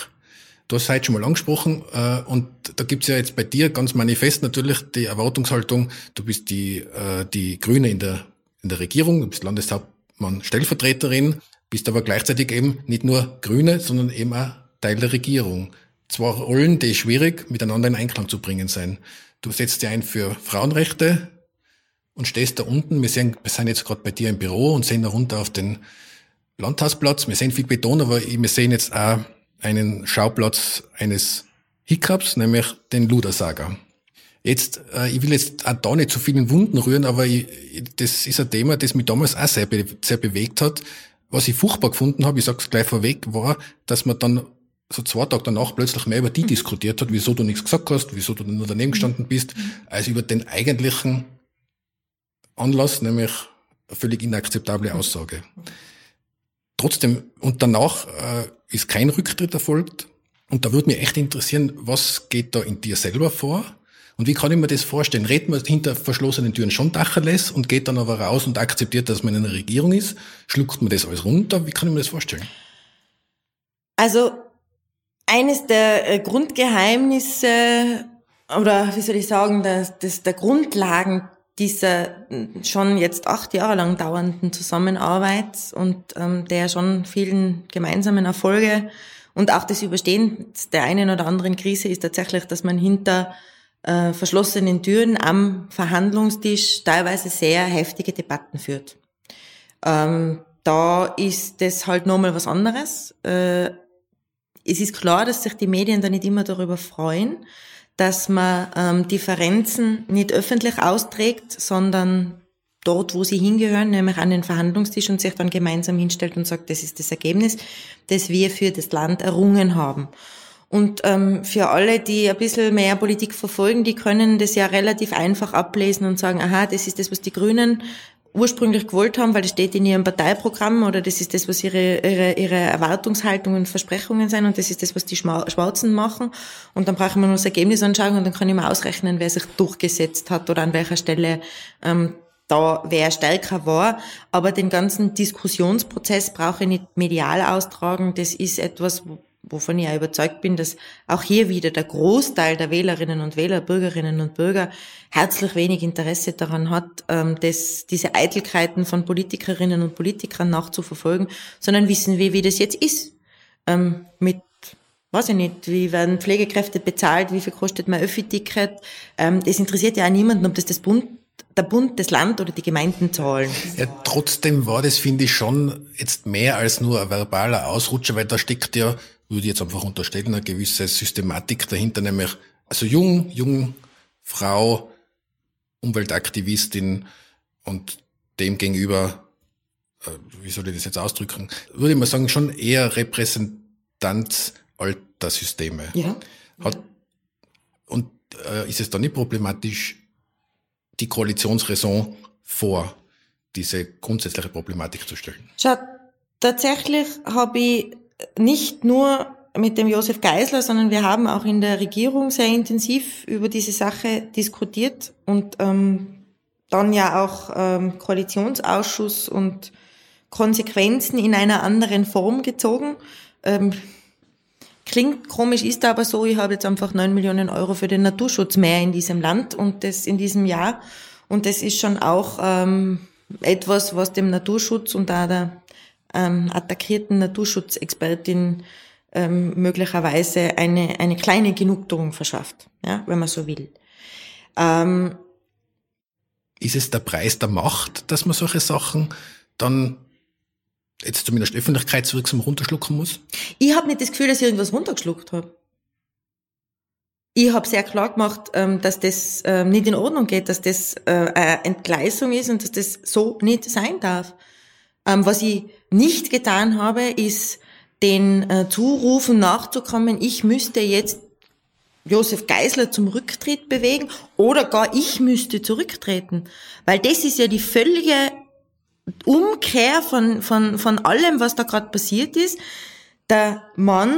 Du hast heute schon mal angesprochen äh, und da gibt's ja jetzt bei dir ganz manifest natürlich die Erwartungshaltung, du bist die, äh, die Grüne in der, in der Regierung, du bist Landeshauptmann, Stellvertreterin, bist aber gleichzeitig eben nicht nur Grüne, sondern eben auch Teil der Regierung zwei Rollen, die schwierig miteinander in Einklang zu bringen sein. Du setzt dich ein für Frauenrechte und stehst da unten. Wir, sehen, wir sind jetzt gerade bei dir im Büro und sehen da runter auf den Landhausplatz. Wir sehen viel Beton, aber wir sehen jetzt auch einen Schauplatz eines Hiccups, nämlich den Ludersager. Jetzt, äh, ich will jetzt auch da nicht zu vielen Wunden rühren, aber ich, das ist ein Thema, das mich damals auch sehr, sehr bewegt hat. Was ich furchtbar gefunden habe, ich sage es gleich vorweg, war, dass man dann so zwei Tage danach plötzlich mehr über die diskutiert hat, wieso du nichts gesagt hast, wieso du nur daneben gestanden bist, als über den eigentlichen Anlass, nämlich eine völlig inakzeptable Aussage. Trotzdem, und danach äh, ist kein Rücktritt erfolgt. Und da würde mich echt interessieren, was geht da in dir selber vor? Und wie kann ich mir das vorstellen? Redet man hinter verschlossenen Türen schon Dacherles und geht dann aber raus und akzeptiert, dass man in einer Regierung ist? Schluckt man das alles runter? Wie kann ich mir das vorstellen? Also, eines der äh, Grundgeheimnisse oder wie soll ich sagen, das, das, der Grundlagen dieser schon jetzt acht Jahre lang dauernden Zusammenarbeit und ähm, der schon vielen gemeinsamen Erfolge und auch des Überstehens der einen oder anderen Krise ist tatsächlich, dass man hinter äh, verschlossenen Türen am Verhandlungstisch teilweise sehr heftige Debatten führt. Ähm, da ist das halt nochmal was anderes. Äh, es ist klar, dass sich die Medien da nicht immer darüber freuen, dass man ähm, Differenzen nicht öffentlich austrägt, sondern dort, wo sie hingehören, nämlich an den Verhandlungstisch und sich dann gemeinsam hinstellt und sagt, das ist das Ergebnis, das wir für das Land errungen haben. Und ähm, für alle, die ein bisschen mehr Politik verfolgen, die können das ja relativ einfach ablesen und sagen, aha, das ist das, was die Grünen ursprünglich gewollt haben, weil das steht in ihrem Parteiprogramm oder das ist das, was ihre, ihre, ihre Erwartungshaltungen und Versprechungen sind und das ist das, was die Schwarzen machen. Und dann brauchen wir nur das Ergebnis anschauen und dann kann ich mal ausrechnen, wer sich durchgesetzt hat oder an welcher Stelle ähm, da wer stärker war. Aber den ganzen Diskussionsprozess brauche ich nicht medial austragen. Das ist etwas, wovon ich ja überzeugt bin, dass auch hier wieder der Großteil der Wählerinnen und Wähler, Bürgerinnen und Bürger herzlich wenig Interesse daran hat, ähm, das, diese Eitelkeiten von Politikerinnen und Politikern nachzuverfolgen, sondern wissen wir, wie das jetzt ist. Ähm, mit weiß ich nicht, wie werden Pflegekräfte bezahlt, wie viel kostet mein Öffi-Ticket. Ähm, das interessiert ja auch niemanden, ob das das Bund der Bund, das Land oder die Gemeinden zahlen. Ja, trotzdem war das, finde ich, schon jetzt mehr als nur ein verbaler Ausrutscher, weil da steckt ja, würde ich jetzt einfach unterstellen, eine gewisse Systematik dahinter, nämlich, also jung, jung, Frau, Umweltaktivistin und dem gegenüber, äh, wie soll ich das jetzt ausdrücken, würde ich mal sagen, schon eher Repräsentanz alter Systeme. Ja. Hat, und äh, ist es da nicht problematisch, die Koalitionsraison vor, diese grundsätzliche Problematik zu stellen? Schau, tatsächlich habe ich nicht nur mit dem Josef Geisler, sondern wir haben auch in der Regierung sehr intensiv über diese Sache diskutiert und ähm, dann ja auch ähm, Koalitionsausschuss und Konsequenzen in einer anderen Form gezogen. Ähm, klingt komisch, ist aber so, ich habe jetzt einfach neun Millionen Euro für den Naturschutz mehr in diesem Land und das in diesem Jahr. Und das ist schon auch ähm, etwas, was dem Naturschutz und da der ähm, attackierten Naturschutzexpertin ähm, möglicherweise eine, eine kleine Genugtuung verschafft, ja, wenn man so will. Ähm, ist es der Preis der Macht, dass man solche Sachen dann jetzt zumindest öffentlichkeitswirksam runterschlucken muss? Ich habe nicht das Gefühl, dass ich irgendwas runtergeschluckt habe. Ich habe sehr klar gemacht, ähm, dass das ähm, nicht in Ordnung geht, dass das äh, eine Entgleisung ist und dass das so nicht sein darf. Ähm, was ich nicht getan habe, ist den äh, Zurufen nachzukommen, ich müsste jetzt Josef Geisler zum Rücktritt bewegen oder gar ich müsste zurücktreten. Weil das ist ja die völlige Umkehr von, von, von allem, was da gerade passiert ist. Der Mann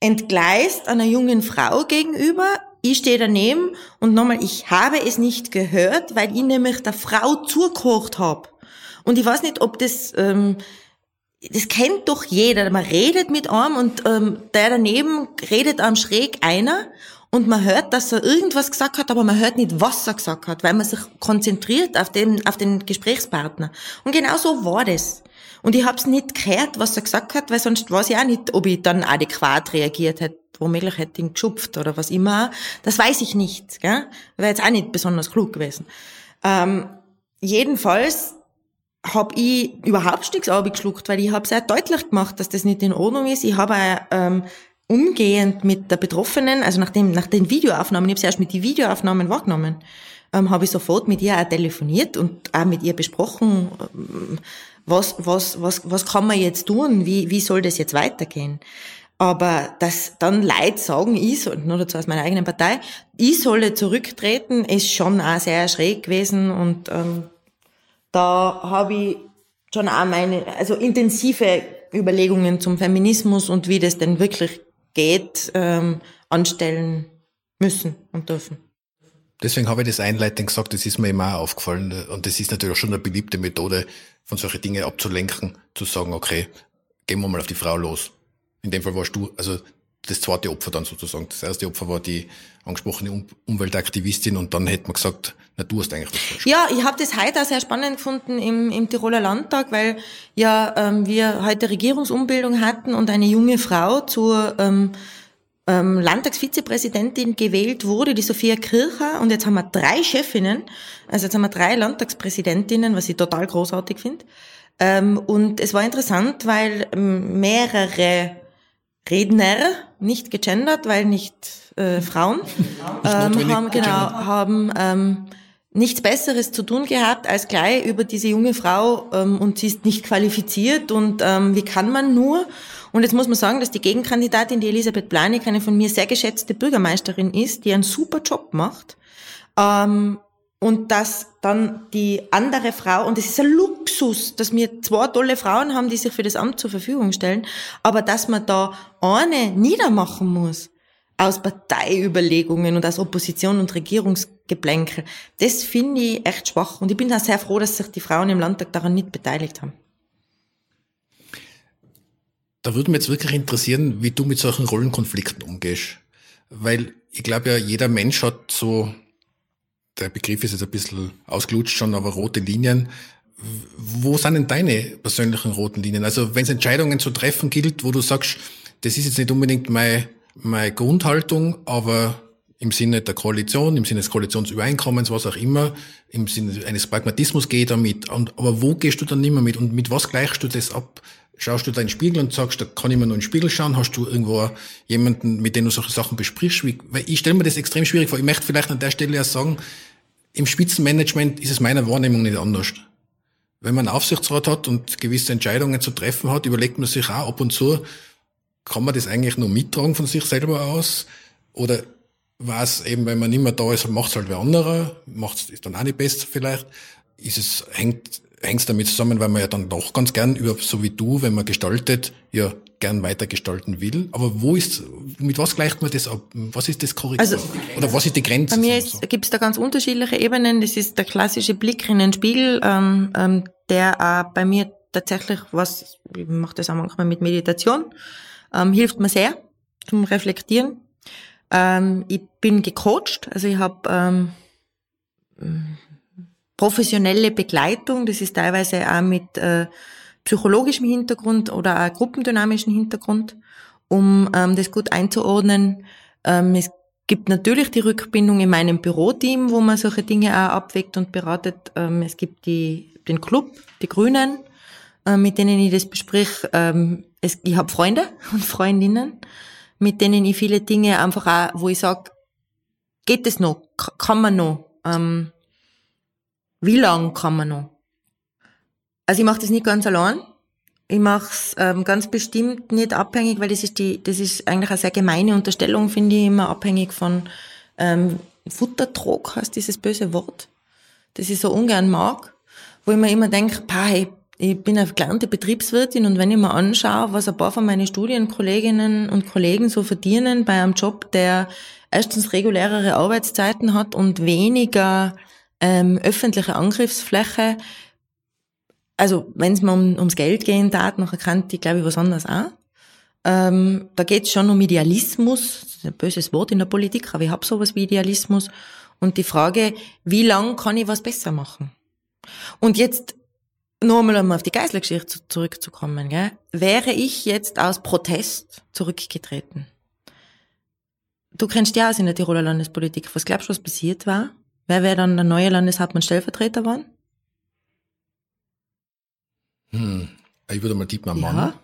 entgleist einer jungen Frau gegenüber. Ich stehe daneben und nochmal, ich habe es nicht gehört, weil ich nämlich der Frau zugekocht habe. Und ich weiß nicht, ob das, ähm, das kennt doch jeder. Man redet mit einem und ähm, der daneben redet am schräg einer und man hört, dass er irgendwas gesagt hat, aber man hört nicht, was er gesagt hat, weil man sich konzentriert auf den, auf den Gesprächspartner. Und genau so war das. Und ich hab's nicht gehört, was er gesagt hat, weil sonst weiß ich auch nicht, ob ich dann adäquat reagiert hätte. Womöglich hätte ich ihn geschupft oder was immer. Das weiß ich nicht. Gell? Wäre jetzt auch nicht besonders klug gewesen. Ähm, jedenfalls habe ich überhaupt nichts abgeschluckt, weil ich habe sehr deutlich gemacht, dass das nicht in Ordnung ist. Ich habe ähm, umgehend mit der Betroffenen, also nach, dem, nach den Videoaufnahmen, ich habe erst mit den Videoaufnahmen wahrgenommen, ähm, habe ich sofort mit ihr auch telefoniert und auch mit ihr besprochen, ähm, was, was, was, was kann man jetzt tun, wie, wie soll das jetzt weitergehen. Aber dass dann Leute sagen, ich soll, nur dazu aus meiner eigenen Partei, ich solle zurücktreten, ist schon auch sehr schräg gewesen und ähm, da habe ich schon auch meine, also intensive Überlegungen zum Feminismus und wie das denn wirklich geht, ähm, anstellen müssen und dürfen. Deswegen habe ich das einleitend gesagt, das ist mir immer auch aufgefallen. Und das ist natürlich schon eine beliebte Methode, von solchen Dingen abzulenken, zu sagen, okay, gehen wir mal auf die Frau los. In dem Fall warst du, also das zweite Opfer dann sozusagen. Das erste Opfer war die angesprochene Umweltaktivistin und dann hätte man gesagt, na du hast eigentlich was falsch. Ja, ich habe das heute auch sehr spannend gefunden im, im Tiroler Landtag, weil ja ähm, wir heute Regierungsumbildung hatten und eine junge Frau zur ähm, ähm, Landtagsvizepräsidentin gewählt wurde, die Sophia Kircher, und jetzt haben wir drei Chefinnen, also jetzt haben wir drei Landtagspräsidentinnen, was ich total großartig finde. Ähm, und es war interessant, weil ähm, mehrere Redner, nicht gegendert, weil nicht äh, Frauen, ähm, haben, genau, haben ähm, nichts Besseres zu tun gehabt, als gleich über diese junge Frau ähm, und sie ist nicht qualifiziert und ähm, wie kann man nur? Und jetzt muss man sagen, dass die Gegenkandidatin, die Elisabeth Blanik, eine von mir sehr geschätzte Bürgermeisterin ist, die einen super Job macht. Ähm, und dass dann die andere Frau, und es ist ein Luxus, dass wir zwei tolle Frauen haben, die sich für das Amt zur Verfügung stellen, aber dass man da eine niedermachen muss, aus Parteiüberlegungen und aus Opposition und Regierungsgeplänkel, das finde ich echt schwach. Und ich bin auch sehr froh, dass sich die Frauen im Landtag daran nicht beteiligt haben. Da würde mich jetzt wirklich interessieren, wie du mit solchen Rollenkonflikten umgehst. Weil ich glaube ja, jeder Mensch hat so, der Begriff ist jetzt ein bisschen ausgelutscht schon, aber rote Linien. Wo sind denn deine persönlichen roten Linien? Also wenn es Entscheidungen zu treffen gilt, wo du sagst, das ist jetzt nicht unbedingt meine, meine Grundhaltung, aber im Sinne der Koalition, im Sinne des Koalitionsübereinkommens, was auch immer, im Sinne eines Pragmatismus geht damit. Und, aber wo gehst du dann nicht mehr mit und mit was gleichst du das ab? Schaust du da in den Spiegel und sagst, da kann ich mir nur in den Spiegel schauen? Hast du irgendwo jemanden, mit dem du solche Sachen besprichst? Weil ich stelle mir das extrem schwierig vor. Ich möchte vielleicht an der Stelle ja sagen, im Spitzenmanagement ist es meiner Wahrnehmung nicht anders. Wenn man einen Aufsichtsrat hat und gewisse Entscheidungen zu treffen hat, überlegt man sich auch ab und zu, kann man das eigentlich nur mittragen von sich selber aus? Oder was eben, wenn man nicht mehr da ist, macht es halt wer anderer, macht es dann auch nicht besser vielleicht. Ist es, hängt hängt damit zusammen, weil man ja dann doch ganz gern über, so wie du, wenn man gestaltet, ja gern weiter gestalten will. Aber wo ist, mit was gleicht man das ab? Was ist das Korrektur? Also, Oder was ist die Grenze? Bei mir so? gibt es da ganz unterschiedliche Ebenen. Das ist der klassische Blick in den Spiegel, ähm, ähm, der auch bei mir tatsächlich was, ich mache das auch manchmal mit Meditation, ähm, hilft mir sehr zum Reflektieren. Ähm, ich bin gecoacht, also ich habe ähm, professionelle Begleitung, das ist teilweise auch mit äh, psychologischem Hintergrund oder auch gruppendynamischem Hintergrund, um ähm, das gut einzuordnen. Ähm, es gibt natürlich die Rückbindung in meinem Büroteam, wo man solche Dinge auch abwägt und beratet. Ähm, es gibt die, den Club, die Grünen, äh, mit denen ich das besprich. Ähm, es, ich habe Freunde und Freundinnen, mit denen ich viele Dinge einfach auch, wo ich sage, geht es noch? Kann man noch? Ähm, wie lang kann man noch? Also ich mache das nicht ganz allein. Ich mache es ähm, ganz bestimmt nicht abhängig, weil das ist die, das ist eigentlich eine sehr gemeine Unterstellung, finde ich, immer abhängig von ähm, Futtertrog, heißt dieses böse Wort, das ich so ungern mag, wo ich mir immer denke, hey, ich bin eine gelernte Betriebswirtin und wenn ich mir anschaue, was ein paar von meinen Studienkolleginnen und Kollegen so verdienen bei einem Job, der erstens regulärere Arbeitszeiten hat und weniger ähm, öffentliche Angriffsfläche, also wenn es mal um, ums Geld gehen darf, nachher kann die, glaube ich, was anderes auch. Ähm, da geht es schon um Idealismus, das ist ein böses Wort in der Politik, aber ich habe sowas wie Idealismus. Und die Frage, wie lang kann ich was besser machen? Und jetzt nur einmal um auf die Geislergeschichte zurückzukommen, gell? wäre ich jetzt aus Protest zurückgetreten? Du kennst ja aus in der Tiroler Landespolitik. Was glaubst du, was passiert war? Wer wäre dann der neue Landeshauptmann Stellvertreter geworden? Hm, ich würde mal tippen, Mann. Ja.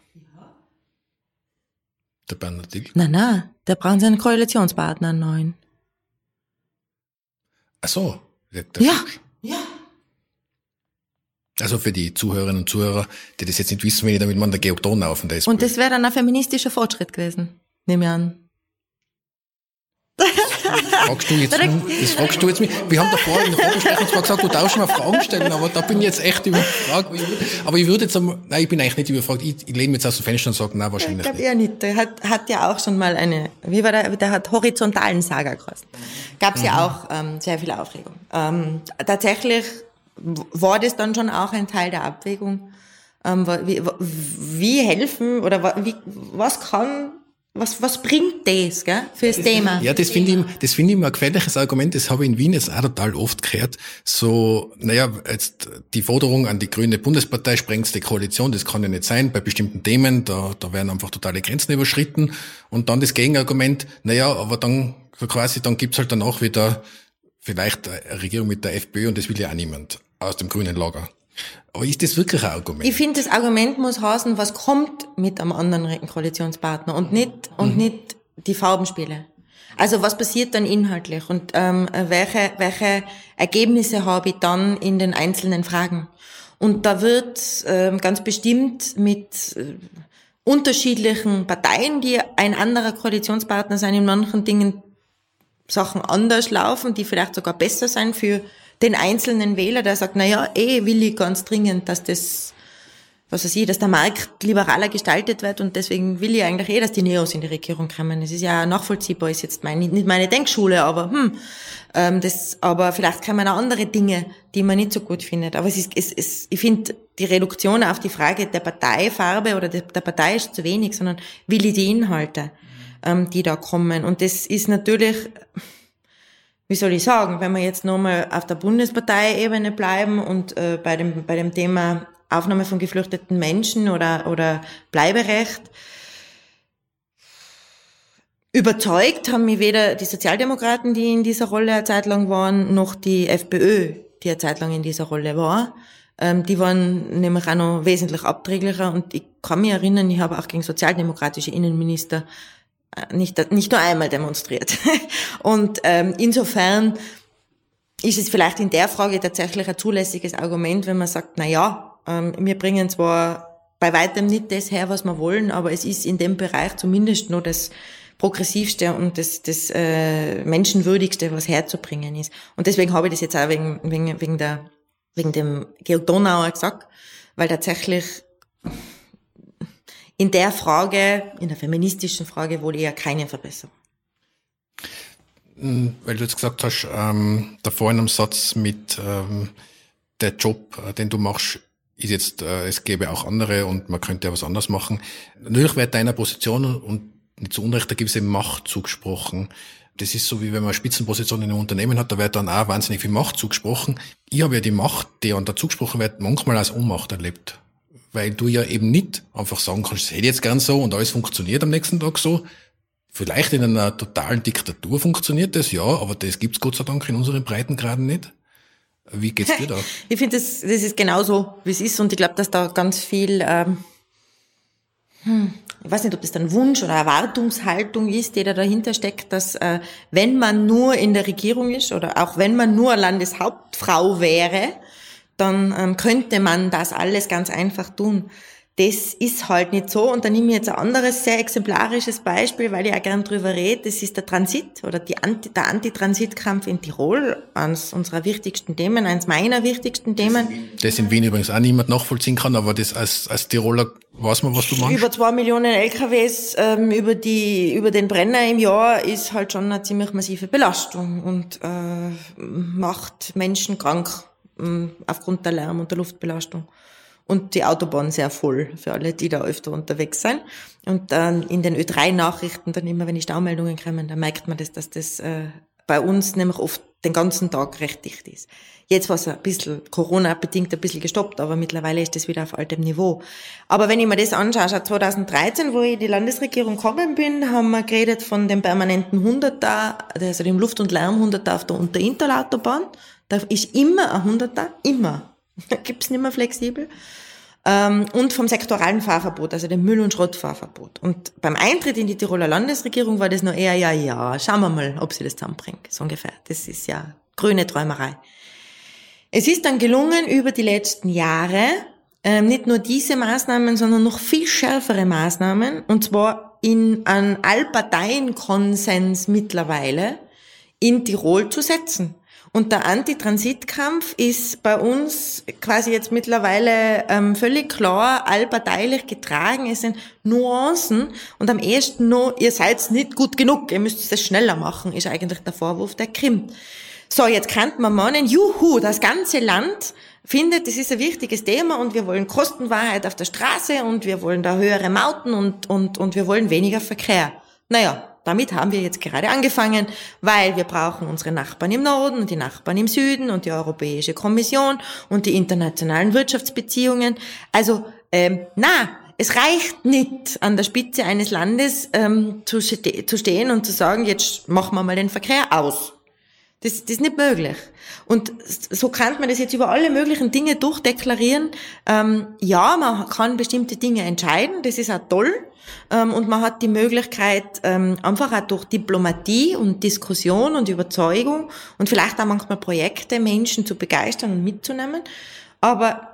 Der Bernhard Dill? Nein, nein, der brauchen sie einen Koalitionspartner, einen neuen. Ach so. Der, der ja, ja. Also für die Zuhörerinnen und Zuhörer, die das jetzt nicht wissen, wenn ich damit man der Georg der SPÖ. Und das wäre dann ein feministischer Fortschritt gewesen, nehme ich an. fragst du jetzt, das fragst du jetzt mich. Wir haben davor in der Vorbesprechung zwar gesagt, du darfst mal Fragen stellen, aber da bin ich jetzt echt überfragt. Aber ich würde jetzt sagen, nein, ich bin eigentlich nicht überfragt. Ich, ich lehne mich jetzt aus dem Fenster und sage, nein, wahrscheinlich ich nicht. eher nicht. Der hat, hat ja auch schon mal eine, wie war der, der hat horizontalen Saga gekostet. Gab es mhm. ja auch ähm, sehr viel Aufregung. Ähm, tatsächlich war das dann schon auch ein Teil der Abwägung. Ähm, wie, wie helfen oder wie, was kann was, was bringt das, gell, fürs das, Thema? Ja, das finde ich, das finde ich immer ein gefährliches Argument. Das habe ich in Wien jetzt auch total oft gehört. So, naja, jetzt die Forderung an die Grüne Bundespartei sprengst die Koalition, das kann ja nicht sein. Bei bestimmten Themen, da, da werden einfach totale Grenzen überschritten. Und dann das Gegenargument, naja, aber dann, quasi, dann gibt's halt danach wieder vielleicht eine Regierung mit der FPÖ und das will ja auch niemand aus dem grünen Lager. Aber ist das wirklich ein Argument? Ich finde, das Argument muss heißen, was kommt mit einem anderen Koalitionspartner und nicht, und mhm. nicht die Farbenspiele. Also was passiert dann inhaltlich und ähm, welche, welche Ergebnisse habe ich dann in den einzelnen Fragen? Und da wird ähm, ganz bestimmt mit äh, unterschiedlichen Parteien, die ein anderer Koalitionspartner sein, in manchen Dingen Sachen anders laufen, die vielleicht sogar besser sein für den einzelnen Wähler, der sagt, na ja, eh will ich ganz dringend, dass das, was weiß ich, dass der Markt liberaler gestaltet wird und deswegen will ich eigentlich eh, dass die Neos in die Regierung kommen. Das ist ja nachvollziehbar, ist jetzt meine, nicht meine Denkschule, aber hm, ähm, das, aber vielleicht man auch andere Dinge, die man nicht so gut findet. Aber es ist, es, es, ich finde, die Reduktion auf die Frage der Parteifarbe oder der, der Partei ist zu wenig, sondern will ich die Inhalte, ähm, die da kommen. Und das ist natürlich, wie soll ich sagen, wenn wir jetzt nochmal auf der Bundesparteiebene bleiben und äh, bei, dem, bei dem Thema Aufnahme von geflüchteten Menschen oder, oder Bleiberecht, überzeugt haben mich weder die Sozialdemokraten, die in dieser Rolle eine Zeit lang waren, noch die FPÖ, die eine Zeit lang in dieser Rolle war. Ähm, die waren nämlich auch noch wesentlich abträglicher und ich kann mich erinnern, ich habe auch gegen sozialdemokratische Innenminister nicht, nicht nur einmal demonstriert. Und ähm, insofern ist es vielleicht in der Frage tatsächlich ein zulässiges Argument, wenn man sagt, na ja, ähm, wir bringen zwar bei weitem nicht das her, was wir wollen, aber es ist in dem Bereich zumindest nur das progressivste und das, das äh, menschenwürdigste, was herzubringen ist. Und deswegen habe ich das jetzt auch wegen, wegen, wegen, der, wegen dem Georg Donauer gesagt, weil tatsächlich in der Frage, in der feministischen Frage, wohl eher keine Verbesserung. Hm, weil du jetzt gesagt hast, ähm, davor in einem Satz mit ähm, der Job, äh, den du machst, ist jetzt, äh, es gäbe auch andere und man könnte ja was anderes machen. Natürlich wird deiner Position und nicht zu Unrecht, da gibt es eben Macht zugesprochen. Das ist so, wie wenn man eine Spitzenposition in einem Unternehmen hat, da wird dann auch wahnsinnig viel Macht zugesprochen. Ich habe ja die Macht, die an da zugesprochen wird, manchmal als Ohnmacht erlebt weil du ja eben nicht einfach sagen kannst, das hätte jetzt gern so und alles funktioniert am nächsten Tag so. Vielleicht in einer totalen Diktatur funktioniert das, ja, aber das gibt's Gott sei Dank in unseren Breitengraden nicht. Wie geht's dir da? ich finde, das, das ist genauso, wie es ist und ich glaube, dass da ganz viel, ähm, hm, ich weiß nicht, ob das dann Wunsch oder Erwartungshaltung ist, die da dahinter steckt, dass äh, wenn man nur in der Regierung ist oder auch wenn man nur Landeshauptfrau wäre, dann ähm, könnte man das alles ganz einfach tun. Das ist halt nicht so. Und dann nehme ich jetzt ein anderes sehr exemplarisches Beispiel, weil ich auch gern drüber rede. Das ist der Transit oder die Anti, der Antitransitkampf in Tirol. Eines unserer wichtigsten Themen, eines meiner wichtigsten Themen. Das in Wien übrigens auch niemand nachvollziehen kann, aber das als, als Tiroler weiß man, was du meinst. Über zwei Millionen LKWs ähm, über die über den Brenner im Jahr ist halt schon eine ziemlich massive Belastung und äh, macht Menschen krank aufgrund der Lärm- und der Luftbelastung. Und die Autobahn sehr voll für alle, die da öfter unterwegs sind. Und dann in den Ö3-Nachrichten, dann immer, wenn die Staumeldungen kommen, dann merkt man das, dass das äh, bei uns nämlich oft den ganzen Tag recht dicht ist. Jetzt war es ein bisschen Corona-bedingt ein bisschen gestoppt, aber mittlerweile ist das wieder auf altem Niveau. Aber wenn ich mir das anschaue, 2013, wo ich in die Landesregierung gekommen bin, haben wir geredet von dem permanenten Hunderter, also dem Luft- und Lärmhunderter auf der Unter-Interlautobahn. Da ist immer ein Hunderter, immer. Da gibt's nicht mehr flexibel. Ähm, und vom sektoralen Fahrverbot, also dem Müll- und Schrottfahrverbot. Und beim Eintritt in die Tiroler Landesregierung war das noch eher, ja, ja, schauen wir mal, ob sie das zusammenbringt, so ungefähr. Das ist ja grüne Träumerei. Es ist dann gelungen, über die letzten Jahre ähm, nicht nur diese Maßnahmen, sondern noch viel schärfere Maßnahmen, und zwar in einem Allparteienkonsens mittlerweile, in Tirol zu setzen. Und der Antitransitkampf ist bei uns quasi jetzt mittlerweile ähm, völlig klar, allparteilich getragen. Es sind Nuancen und am ehesten nur, ihr seid nicht gut genug, ihr müsst es schneller machen, ist eigentlich der Vorwurf, der krimmt. So, jetzt kann man meinen, juhu, das ganze Land findet, das ist ein wichtiges Thema und wir wollen Kostenwahrheit auf der Straße und wir wollen da höhere Mauten und, und, und wir wollen weniger Verkehr. Naja, damit haben wir jetzt gerade angefangen, weil wir brauchen unsere Nachbarn im Norden und die Nachbarn im Süden und die Europäische Kommission und die internationalen Wirtschaftsbeziehungen. Also, ähm, na, es reicht nicht, an der Spitze eines Landes ähm, zu, zu stehen und zu sagen, jetzt machen wir mal den Verkehr aus. Das, das ist nicht möglich. Und so kann man das jetzt über alle möglichen Dinge durchdeklarieren. Ähm, ja, man kann bestimmte Dinge entscheiden, das ist auch toll. Ähm, und man hat die Möglichkeit, ähm, einfach auch durch Diplomatie und Diskussion und Überzeugung und vielleicht auch manchmal Projekte Menschen zu begeistern und mitzunehmen. Aber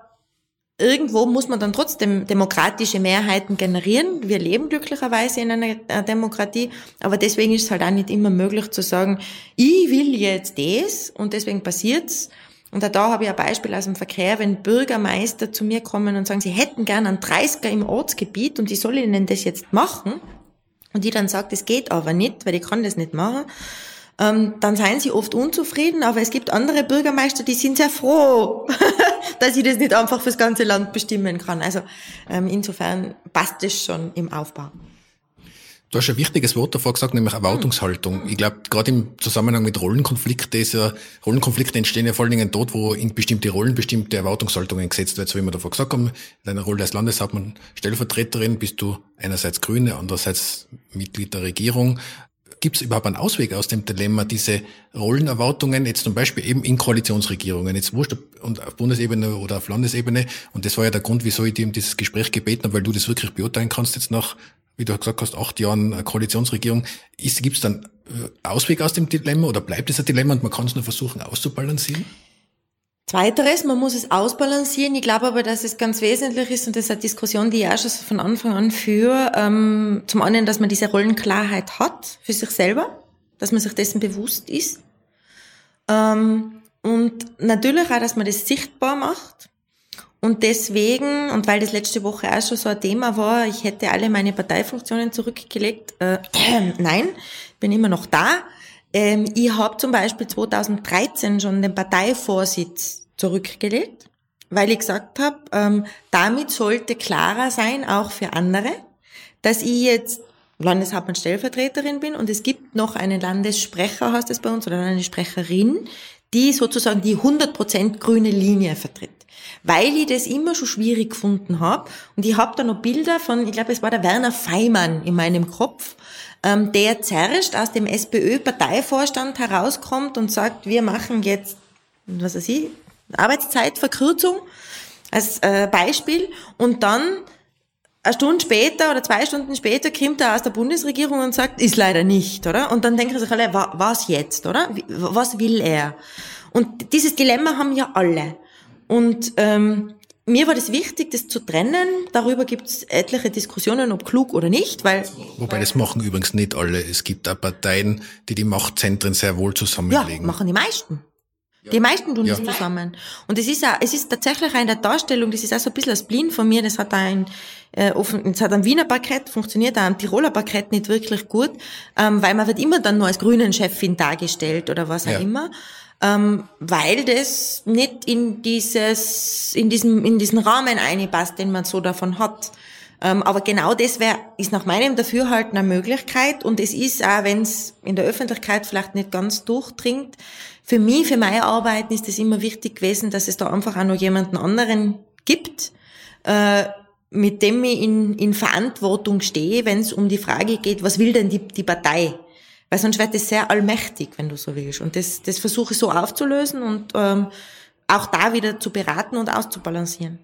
irgendwo muss man dann trotzdem demokratische Mehrheiten generieren. Wir leben glücklicherweise in einer äh, Demokratie, aber deswegen ist es halt auch nicht immer möglich zu sagen, ich will jetzt das und deswegen passiert's. Und da habe ich ein Beispiel aus dem Verkehr, wenn Bürgermeister zu mir kommen und sagen, sie hätten gern einen 30er im Ortsgebiet und ich soll ihnen das jetzt machen. Und die dann sagt, das geht aber nicht, weil ich kann das nicht machen ähm, dann seien sie oft unzufrieden, aber es gibt andere Bürgermeister, die sind sehr froh, dass ich das nicht einfach fürs ganze Land bestimmen kann. Also ähm, insofern passt es schon im Aufbau. Du hast ein wichtiges Wort davor gesagt, nämlich Erwartungshaltung. Ich glaube, gerade im Zusammenhang mit Rollenkonflikten ist ja, Rollenkonflikte entstehen ja vor allen Dingen dort, wo in bestimmte Rollen bestimmte Erwartungshaltungen gesetzt werden. So wie wir davor gesagt haben, in deiner Rolle als Landeshauptmann, Stellvertreterin bist du einerseits Grüne, andererseits Mitglied der Regierung. Gibt es überhaupt einen Ausweg aus dem Dilemma, diese Rollenerwartungen jetzt zum Beispiel eben in Koalitionsregierungen, jetzt wurscht und auf Bundesebene oder auf Landesebene, und das war ja der Grund, wieso ich dir um dieses Gespräch gebeten habe, weil du das wirklich beurteilen kannst jetzt nach, wie du gesagt hast, acht Jahren Koalitionsregierung. Gibt es dann äh, Ausweg aus dem Dilemma oder bleibt es ein Dilemma und man kann es nur versuchen auszubalancieren? Zweiteres, man muss es ausbalancieren. Ich glaube aber, dass es ganz wesentlich ist, und das ist eine Diskussion, die ich auch schon von Anfang an führe, ähm, zum einen, dass man diese Rollenklarheit hat für sich selber, dass man sich dessen bewusst ist. Ähm, und natürlich auch, dass man das sichtbar macht. Und deswegen, und weil das letzte Woche auch schon so ein Thema war, ich hätte alle meine Parteifunktionen zurückgelegt, äh, äh, nein, bin immer noch da. Ähm, ich habe zum Beispiel 2013 schon den Parteivorsitz zurückgelegt, weil ich gesagt habe, ähm, damit sollte klarer sein, auch für andere, dass ich jetzt Landeshauptmann Stellvertreterin bin und es gibt noch einen Landessprecher, heißt es bei uns, oder eine Sprecherin, die sozusagen die 100% grüne Linie vertritt. Weil ich das immer schon schwierig gefunden habe. Und ich habe da noch Bilder von, ich glaube, es war der Werner Feimann in meinem Kopf, ähm, der zerrscht aus dem SPÖ-Parteivorstand herauskommt und sagt, wir machen jetzt, was weiß ich, Arbeitszeitverkürzung als äh, Beispiel und dann eine Stunde später oder zwei Stunden später kommt er aus der Bundesregierung und sagt, ist leider nicht, oder? Und dann denken sich alle, was jetzt, oder? Was will er? Und dieses Dilemma haben ja alle. Und ähm, mir war das wichtig, das zu trennen. Darüber gibt es etliche Diskussionen, ob klug oder nicht, weil. Wobei das machen übrigens nicht alle. Es gibt auch Parteien, die die Machtzentren sehr wohl zusammenlegen. Ja, machen die meisten. Die meisten tun ja. das zusammen. Und es ist auch, es ist tatsächlich auch in der Darstellung, das ist auch so ein bisschen das Spleen von mir, das hat ein, äh, offen, das hat ein Wiener Parkett, funktioniert auch am Tiroler Parkett nicht wirklich gut, ähm, weil man wird immer dann nur als Grünen-Chefin dargestellt oder was auch ja. immer ähm, weil das nicht in dieses, in diesem, in diesen Rahmen einpasst, den man so davon hat. Ähm, aber genau das wäre, ist nach meinem Dafürhalten eine Möglichkeit und es ist auch, wenn es in der Öffentlichkeit vielleicht nicht ganz durchdringt, für mich, für meine Arbeiten ist es immer wichtig gewesen, dass es da einfach auch noch jemanden anderen gibt, äh, mit dem ich in, in Verantwortung stehe, wenn es um die Frage geht, was will denn die, die Partei? Weil sonst wird es sehr allmächtig, wenn du so willst. Und das, das versuche ich so aufzulösen und ähm, auch da wieder zu beraten und auszubalancieren.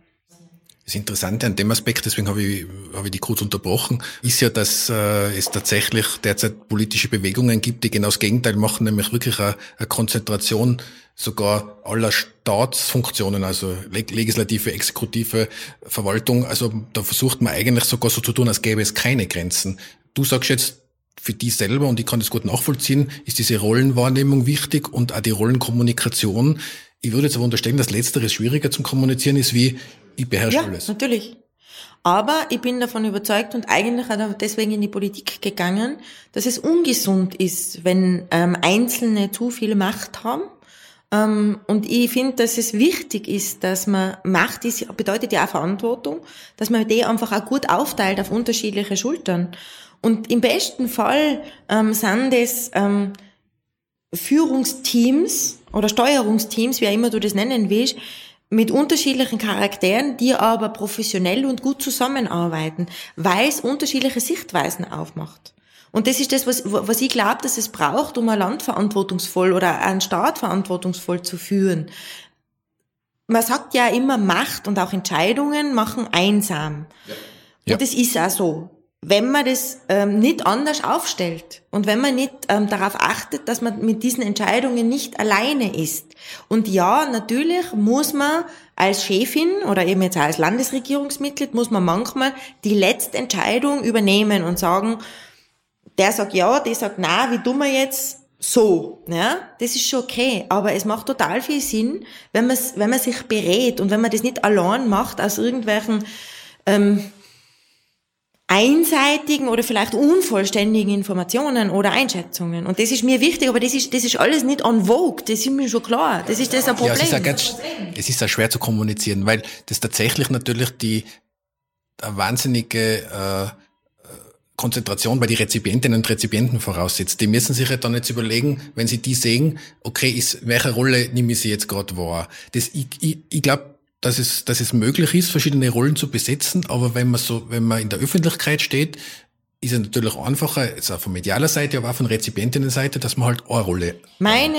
Das Interessante an dem Aspekt, deswegen habe ich, habe ich die kurz unterbrochen, ist ja, dass äh, es tatsächlich derzeit politische Bewegungen gibt, die genau das Gegenteil machen, nämlich wirklich eine, eine Konzentration sogar aller Staatsfunktionen, also Legislative, Exekutive, Verwaltung. Also da versucht man eigentlich sogar so zu tun, als gäbe es keine Grenzen. Du sagst jetzt, für die selber, und ich kann das gut nachvollziehen, ist diese Rollenwahrnehmung wichtig und auch die Rollenkommunikation. Ich würde jetzt aber unterstellen, dass Letzteres schwieriger zum Kommunizieren ist, wie ich beherrsche ja, alles. natürlich. Aber ich bin davon überzeugt und eigentlich auch deswegen in die Politik gegangen, dass es ungesund ist, wenn ähm, Einzelne zu viel Macht haben. Ähm, und ich finde, dass es wichtig ist, dass man Macht ist, bedeutet ja auch Verantwortung, dass man die einfach auch gut aufteilt auf unterschiedliche Schultern. Und im besten Fall ähm, sind es ähm, Führungsteams oder Steuerungsteams, wie auch immer du das nennen willst, mit unterschiedlichen Charakteren, die aber professionell und gut zusammenarbeiten, weil es unterschiedliche Sichtweisen aufmacht. Und das ist das, was, was ich glaube, dass es braucht, um ein Land verantwortungsvoll oder einen Staat verantwortungsvoll zu führen. Man sagt ja immer, Macht und auch Entscheidungen machen einsam. Ja. Und das ist auch so wenn man das ähm, nicht anders aufstellt und wenn man nicht ähm, darauf achtet, dass man mit diesen Entscheidungen nicht alleine ist. Und ja, natürlich muss man als Chefin oder eben jetzt als Landesregierungsmitglied, muss man manchmal die letzte Entscheidung übernehmen und sagen, der sagt ja, der sagt na, wie tun wir jetzt so, ja, das ist schon okay, aber es macht total viel Sinn, wenn man wenn man sich berät und wenn man das nicht allein macht aus irgendwelchen ähm, einseitigen oder vielleicht unvollständigen Informationen oder Einschätzungen. Und das ist mir wichtig, aber das ist, das ist alles nicht on vogue, das ist mir schon klar. Das ist das ein Problem. Ja, es ist auch, ganz, es ist auch schwer zu kommunizieren, weil das tatsächlich natürlich die eine wahnsinnige äh, Konzentration bei den Rezipientinnen und Rezipienten voraussetzt. Die müssen sich ja dann jetzt überlegen, wenn sie die sehen, okay, ist, welche Rolle nehme ich sie jetzt gerade wahr? Das, ich ich, ich glaube, dass es, dass es möglich ist, verschiedene Rollen zu besetzen, aber wenn man so, wenn man in der Öffentlichkeit steht, ist es natürlich einfacher, jetzt auch von medialer Seite, aber auch von Rezipientinnenseite, dass man halt eine Rolle. Meine,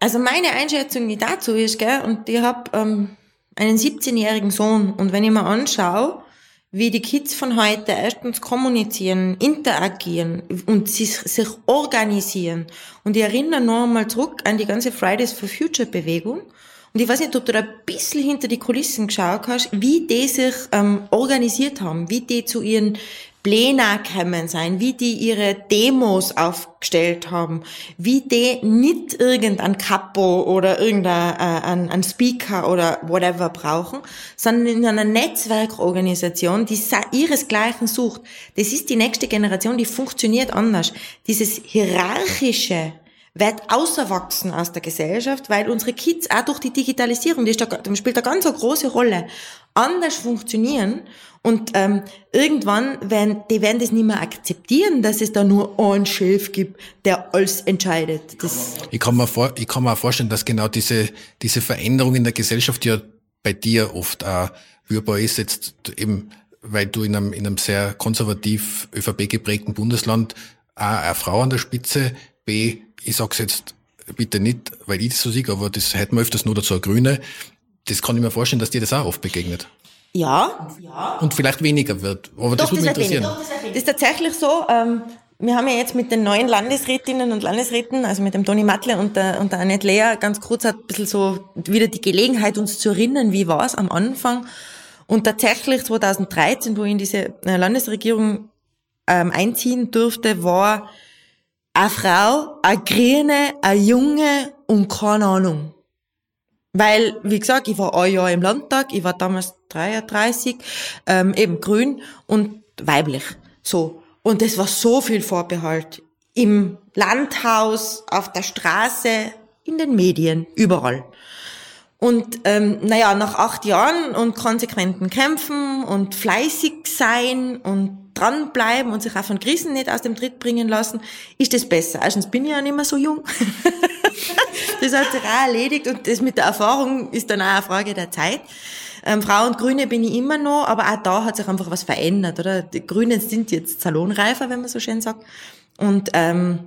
also meine Einschätzung, die dazu ist, gell, und ich habe ähm, einen 17-jährigen Sohn und wenn ich mir anschaue, wie die Kids von heute erstens kommunizieren, interagieren und sich, sich organisieren. Und ich erinnere noch einmal zurück an die ganze Fridays for Future Bewegung und ich weiß nicht, ob du da ein bisschen hinter die Kulissen geschaut hast, wie die sich ähm, organisiert haben, wie die zu ihren Plänen gekommen sein, wie die ihre Demos aufgestellt haben, wie die nicht irgendein Capo oder irgendein äh, ein Speaker oder whatever brauchen, sondern in einer Netzwerkorganisation, die ihresgleichen sucht. Das ist die nächste Generation, die funktioniert anders. Dieses hierarchische, wird außerwachsen aus der Gesellschaft, weil unsere Kids auch durch die Digitalisierung, die da, spielt eine ganz eine große Rolle, anders funktionieren und ähm, irgendwann werden die werden das nicht mehr akzeptieren, dass es da nur einen Chef gibt, der alles entscheidet. Das ich kann mir vor, ich kann mir auch vorstellen, dass genau diese diese Veränderung in der Gesellschaft ja bei dir oft auch spürbar ist jetzt eben, weil du in einem in einem sehr konservativ ÖVP geprägten Bundesland A, eine Frau an der Spitze, B, ich sag's jetzt bitte nicht, weil ich das so sehe, aber das hätten wir öfters nur dazu eine Grüne. Das kann ich mir vorstellen, dass dir das auch oft begegnet. Ja. Und vielleicht weniger wird. Aber Doch, das würde mich interessieren. Das ist tatsächlich so. Ähm, wir haben ja jetzt mit den neuen Landesrätinnen und Landesräten, also mit dem Toni Matle und der, und der Annette Lea, ganz kurz ein bisschen so wieder die Gelegenheit, uns zu erinnern, wie war es am Anfang. Und tatsächlich 2013, wo ich in diese äh, Landesregierung ähm, einziehen durfte, war eine Frau, eine Grüne, eine Junge und keine Ahnung. Weil, wie gesagt, ich war ein Jahr im Landtag, ich war damals 33, ähm, eben grün und weiblich. So. Und es war so viel Vorbehalt. Im Landhaus, auf der Straße, in den Medien, überall. Und ähm, naja, nach acht Jahren und konsequenten Kämpfen und fleißig sein und dranbleiben und sich auch von Krisen nicht aus dem Tritt bringen lassen, ist das besser. Erstens bin ich ja nicht mehr so jung. das hat sich auch erledigt und das mit der Erfahrung ist dann auch eine Frage der Zeit. Ähm, Frau und Grüne bin ich immer noch, aber auch da hat sich einfach was verändert, oder? Die Grünen sind jetzt salonreifer, wenn man so schön sagt. Und ähm,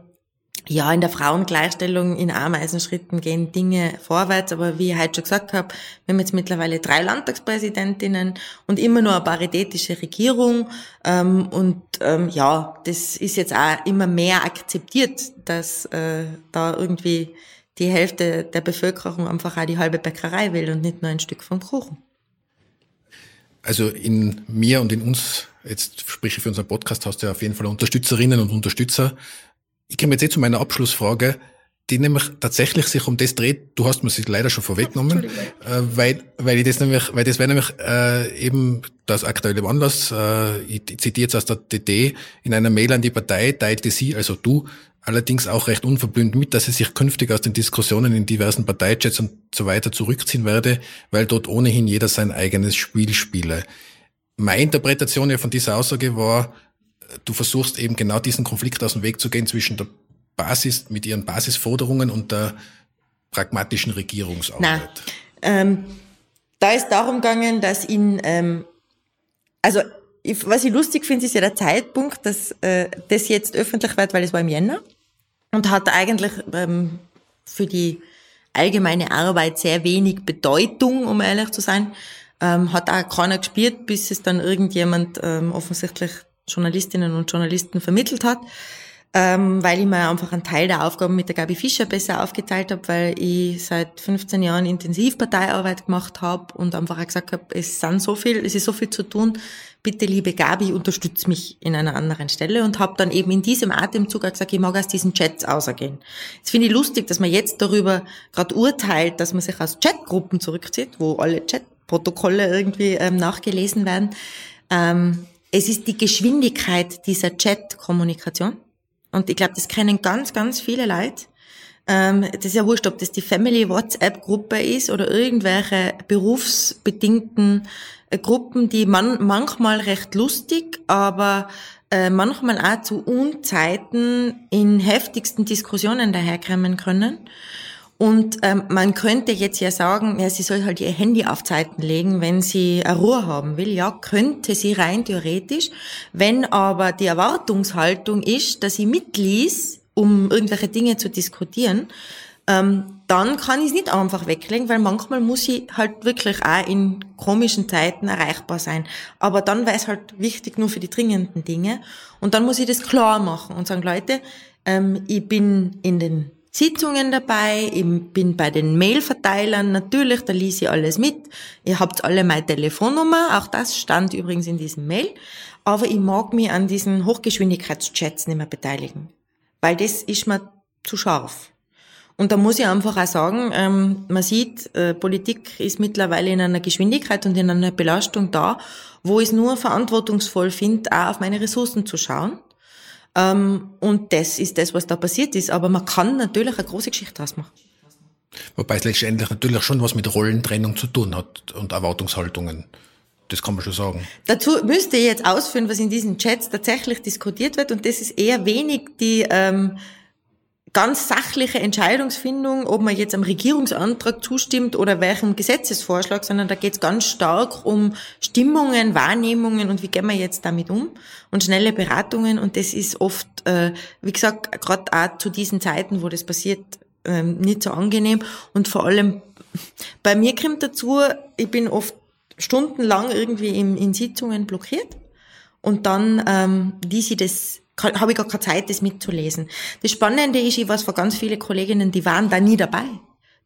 ja, in der Frauengleichstellung in Ameisenschritten gehen Dinge vorwärts, aber wie ich heute schon gesagt habe, wir haben jetzt mittlerweile drei Landtagspräsidentinnen und immer nur eine paritätische Regierung ähm, und ähm, ja, das ist jetzt auch immer mehr akzeptiert, dass äh, da irgendwie die Hälfte der Bevölkerung einfach auch die halbe Bäckerei will und nicht nur ein Stück vom Kuchen. Also in mir und in uns, jetzt spreche ich für unseren Podcast, hast du ja auf jeden Fall Unterstützerinnen und Unterstützer. Ich komme jetzt eh zu meiner Abschlussfrage die nämlich tatsächlich sich um das dreht. Du hast mir sie leider schon vorweggenommen, äh, weil, weil ich das nämlich, weil das wäre nämlich äh, eben das aktuelle Anlass. Äh, ich, zitiere jetzt aus der DD in einer Mail an die Partei teilte sie, also du, allerdings auch recht unverblümt mit, dass sie sich künftig aus den Diskussionen in diversen Parteichats und so weiter zurückziehen werde, weil dort ohnehin jeder sein eigenes Spiel spiele. Meine Interpretation ja von dieser Aussage war, du versuchst eben genau diesen Konflikt aus dem Weg zu gehen zwischen der Basis, mit ihren Basisforderungen und der pragmatischen Regierungsarbeit? Nein. Ähm, da ist darum gegangen, dass ihn, ähm, also ich, was ich lustig finde, ist ja der Zeitpunkt, dass äh, das jetzt öffentlich wird, weil es war im Jänner und hat eigentlich ähm, für die allgemeine Arbeit sehr wenig Bedeutung, um ehrlich zu sein. Ähm, hat auch keiner gespielt, bis es dann irgendjemand ähm, offensichtlich Journalistinnen und Journalisten vermittelt hat ähm, weil ich mir einfach einen Teil der Aufgaben mit der Gabi Fischer besser aufgeteilt habe, weil ich seit 15 Jahren intensiv Parteiarbeit gemacht habe und einfach gesagt habe, es sind so viel, es ist so viel zu tun. Bitte, liebe Gabi, unterstütze mich in einer anderen Stelle und habe dann eben in diesem Atemzug auch gesagt, ich mag aus diesen Chats ausgehen. Jetzt finde ich lustig, dass man jetzt darüber gerade urteilt, dass man sich aus Chatgruppen zurückzieht, wo alle Chatprotokolle irgendwie ähm, nachgelesen werden. Ähm, es ist die Geschwindigkeit dieser Chat-Kommunikation und ich glaube, das kennen ganz, ganz viele Leute. Ähm, das ist ja wurscht, ob das die Family WhatsApp-Gruppe ist oder irgendwelche berufsbedingten äh, Gruppen, die man manchmal recht lustig, aber äh, manchmal auch zu Unzeiten in heftigsten Diskussionen daherkommen können. Und ähm, man könnte jetzt ja sagen, ja, sie soll halt ihr Handy auf Zeiten legen, wenn sie eine Ruhe haben will. Ja, könnte sie rein theoretisch. Wenn aber die Erwartungshaltung ist, dass sie mitliest, um irgendwelche Dinge zu diskutieren, ähm, dann kann ich es nicht einfach weglegen, weil manchmal muss ich halt wirklich auch in komischen Zeiten erreichbar sein. Aber dann wäre es halt wichtig nur für die dringenden Dinge. Und dann muss ich das klar machen und sagen, Leute, ähm, ich bin in den Sitzungen dabei, ich bin bei den Mailverteilern, natürlich, da ließ ich alles mit. Ihr habt alle meine Telefonnummer, auch das stand übrigens in diesem Mail. Aber ich mag mich an diesen Hochgeschwindigkeitschats nicht mehr beteiligen, weil das ist mir zu scharf. Und da muss ich einfach auch sagen, ähm, man sieht, äh, Politik ist mittlerweile in einer Geschwindigkeit und in einer Belastung da, wo ich es nur verantwortungsvoll finde, auch auf meine Ressourcen zu schauen und das ist das, was da passiert ist. Aber man kann natürlich eine große Geschichte draus machen. Wobei es letztendlich natürlich schon was mit Rollentrennung zu tun hat und Erwartungshaltungen. Das kann man schon sagen. Dazu müsste ich jetzt ausführen, was in diesen Chats tatsächlich diskutiert wird. Und das ist eher wenig die ähm, ganz sachliche Entscheidungsfindung, ob man jetzt am Regierungsantrag zustimmt oder welchem Gesetzesvorschlag, sondern da geht es ganz stark um Stimmungen, Wahrnehmungen und wie gehen wir jetzt damit um? Und schnelle Beratungen. Und das ist oft, äh, wie gesagt, gerade auch zu diesen Zeiten, wo das passiert, ähm, nicht so angenehm. Und vor allem bei mir kommt dazu, ich bin oft stundenlang irgendwie in, in Sitzungen blockiert. Und dann, ähm, wie sie das habe ich gar keine Zeit, das mitzulesen. Das Spannende ist, ich weiß von ganz vielen Kolleginnen, die waren da nie dabei.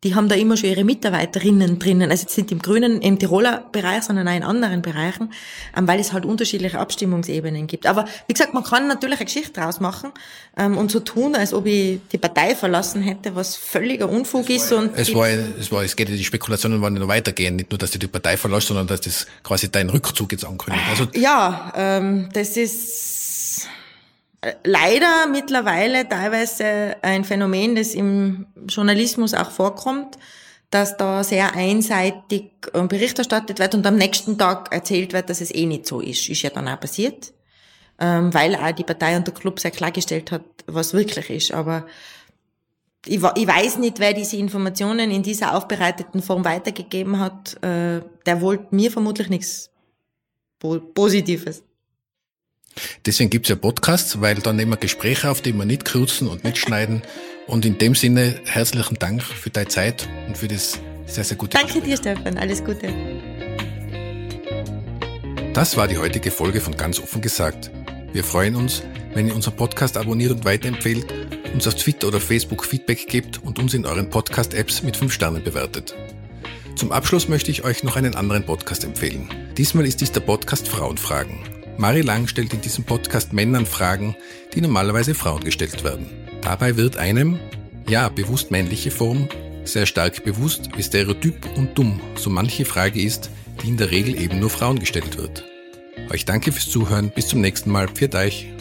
Die haben da immer schon ihre Mitarbeiterinnen drinnen, also jetzt nicht im grünen, im Tiroler Bereich, sondern auch in anderen Bereichen, ähm, weil es halt unterschiedliche Abstimmungsebenen gibt. Aber wie gesagt, man kann natürlich eine Geschichte draus machen ähm, und so tun, als ob ich die Partei verlassen hätte, was völliger Unfug ist. Und es war, es war, es geht ja, die Spekulationen ja noch weitergehen, nicht nur, dass du die Partei verlässt, sondern dass das quasi dein Rückzug jetzt ankündigt. Also ja, ähm, das ist leider mittlerweile teilweise ein Phänomen, das im Journalismus auch vorkommt, dass da sehr einseitig Bericht erstattet wird und am nächsten Tag erzählt wird, dass es eh nicht so ist. Ist ja dann auch passiert, ähm, weil auch die Partei und der Club sehr klargestellt hat, was wirklich ist. Aber ich, ich weiß nicht, wer diese Informationen in dieser aufbereiteten Form weitergegeben hat. Äh, der wollte mir vermutlich nichts Positives. Deswegen gibt's ja Podcasts, weil dann nehmen wir Gespräche auf, die wir nicht kürzen und nicht schneiden. Und in dem Sinne herzlichen Dank für deine Zeit und für das sehr, sehr gute Danke Gespräch. dir, Stefan. Alles Gute. Das war die heutige Folge von Ganz offen gesagt. Wir freuen uns, wenn ihr unseren Podcast abonniert und weiterempfehlt, uns auf Twitter oder Facebook Feedback gebt und uns in euren Podcast-Apps mit 5 Sternen bewertet. Zum Abschluss möchte ich euch noch einen anderen Podcast empfehlen. Diesmal ist dies der Podcast Frauenfragen. Mari Lang stellt in diesem Podcast Männern Fragen, die normalerweise Frauen gestellt werden. Dabei wird einem, ja, bewusst männliche Form, sehr stark bewusst, wie stereotyp und dumm so manche Frage ist, die in der Regel eben nur Frauen gestellt wird. Euch danke fürs Zuhören, bis zum nächsten Mal, pfiat euch.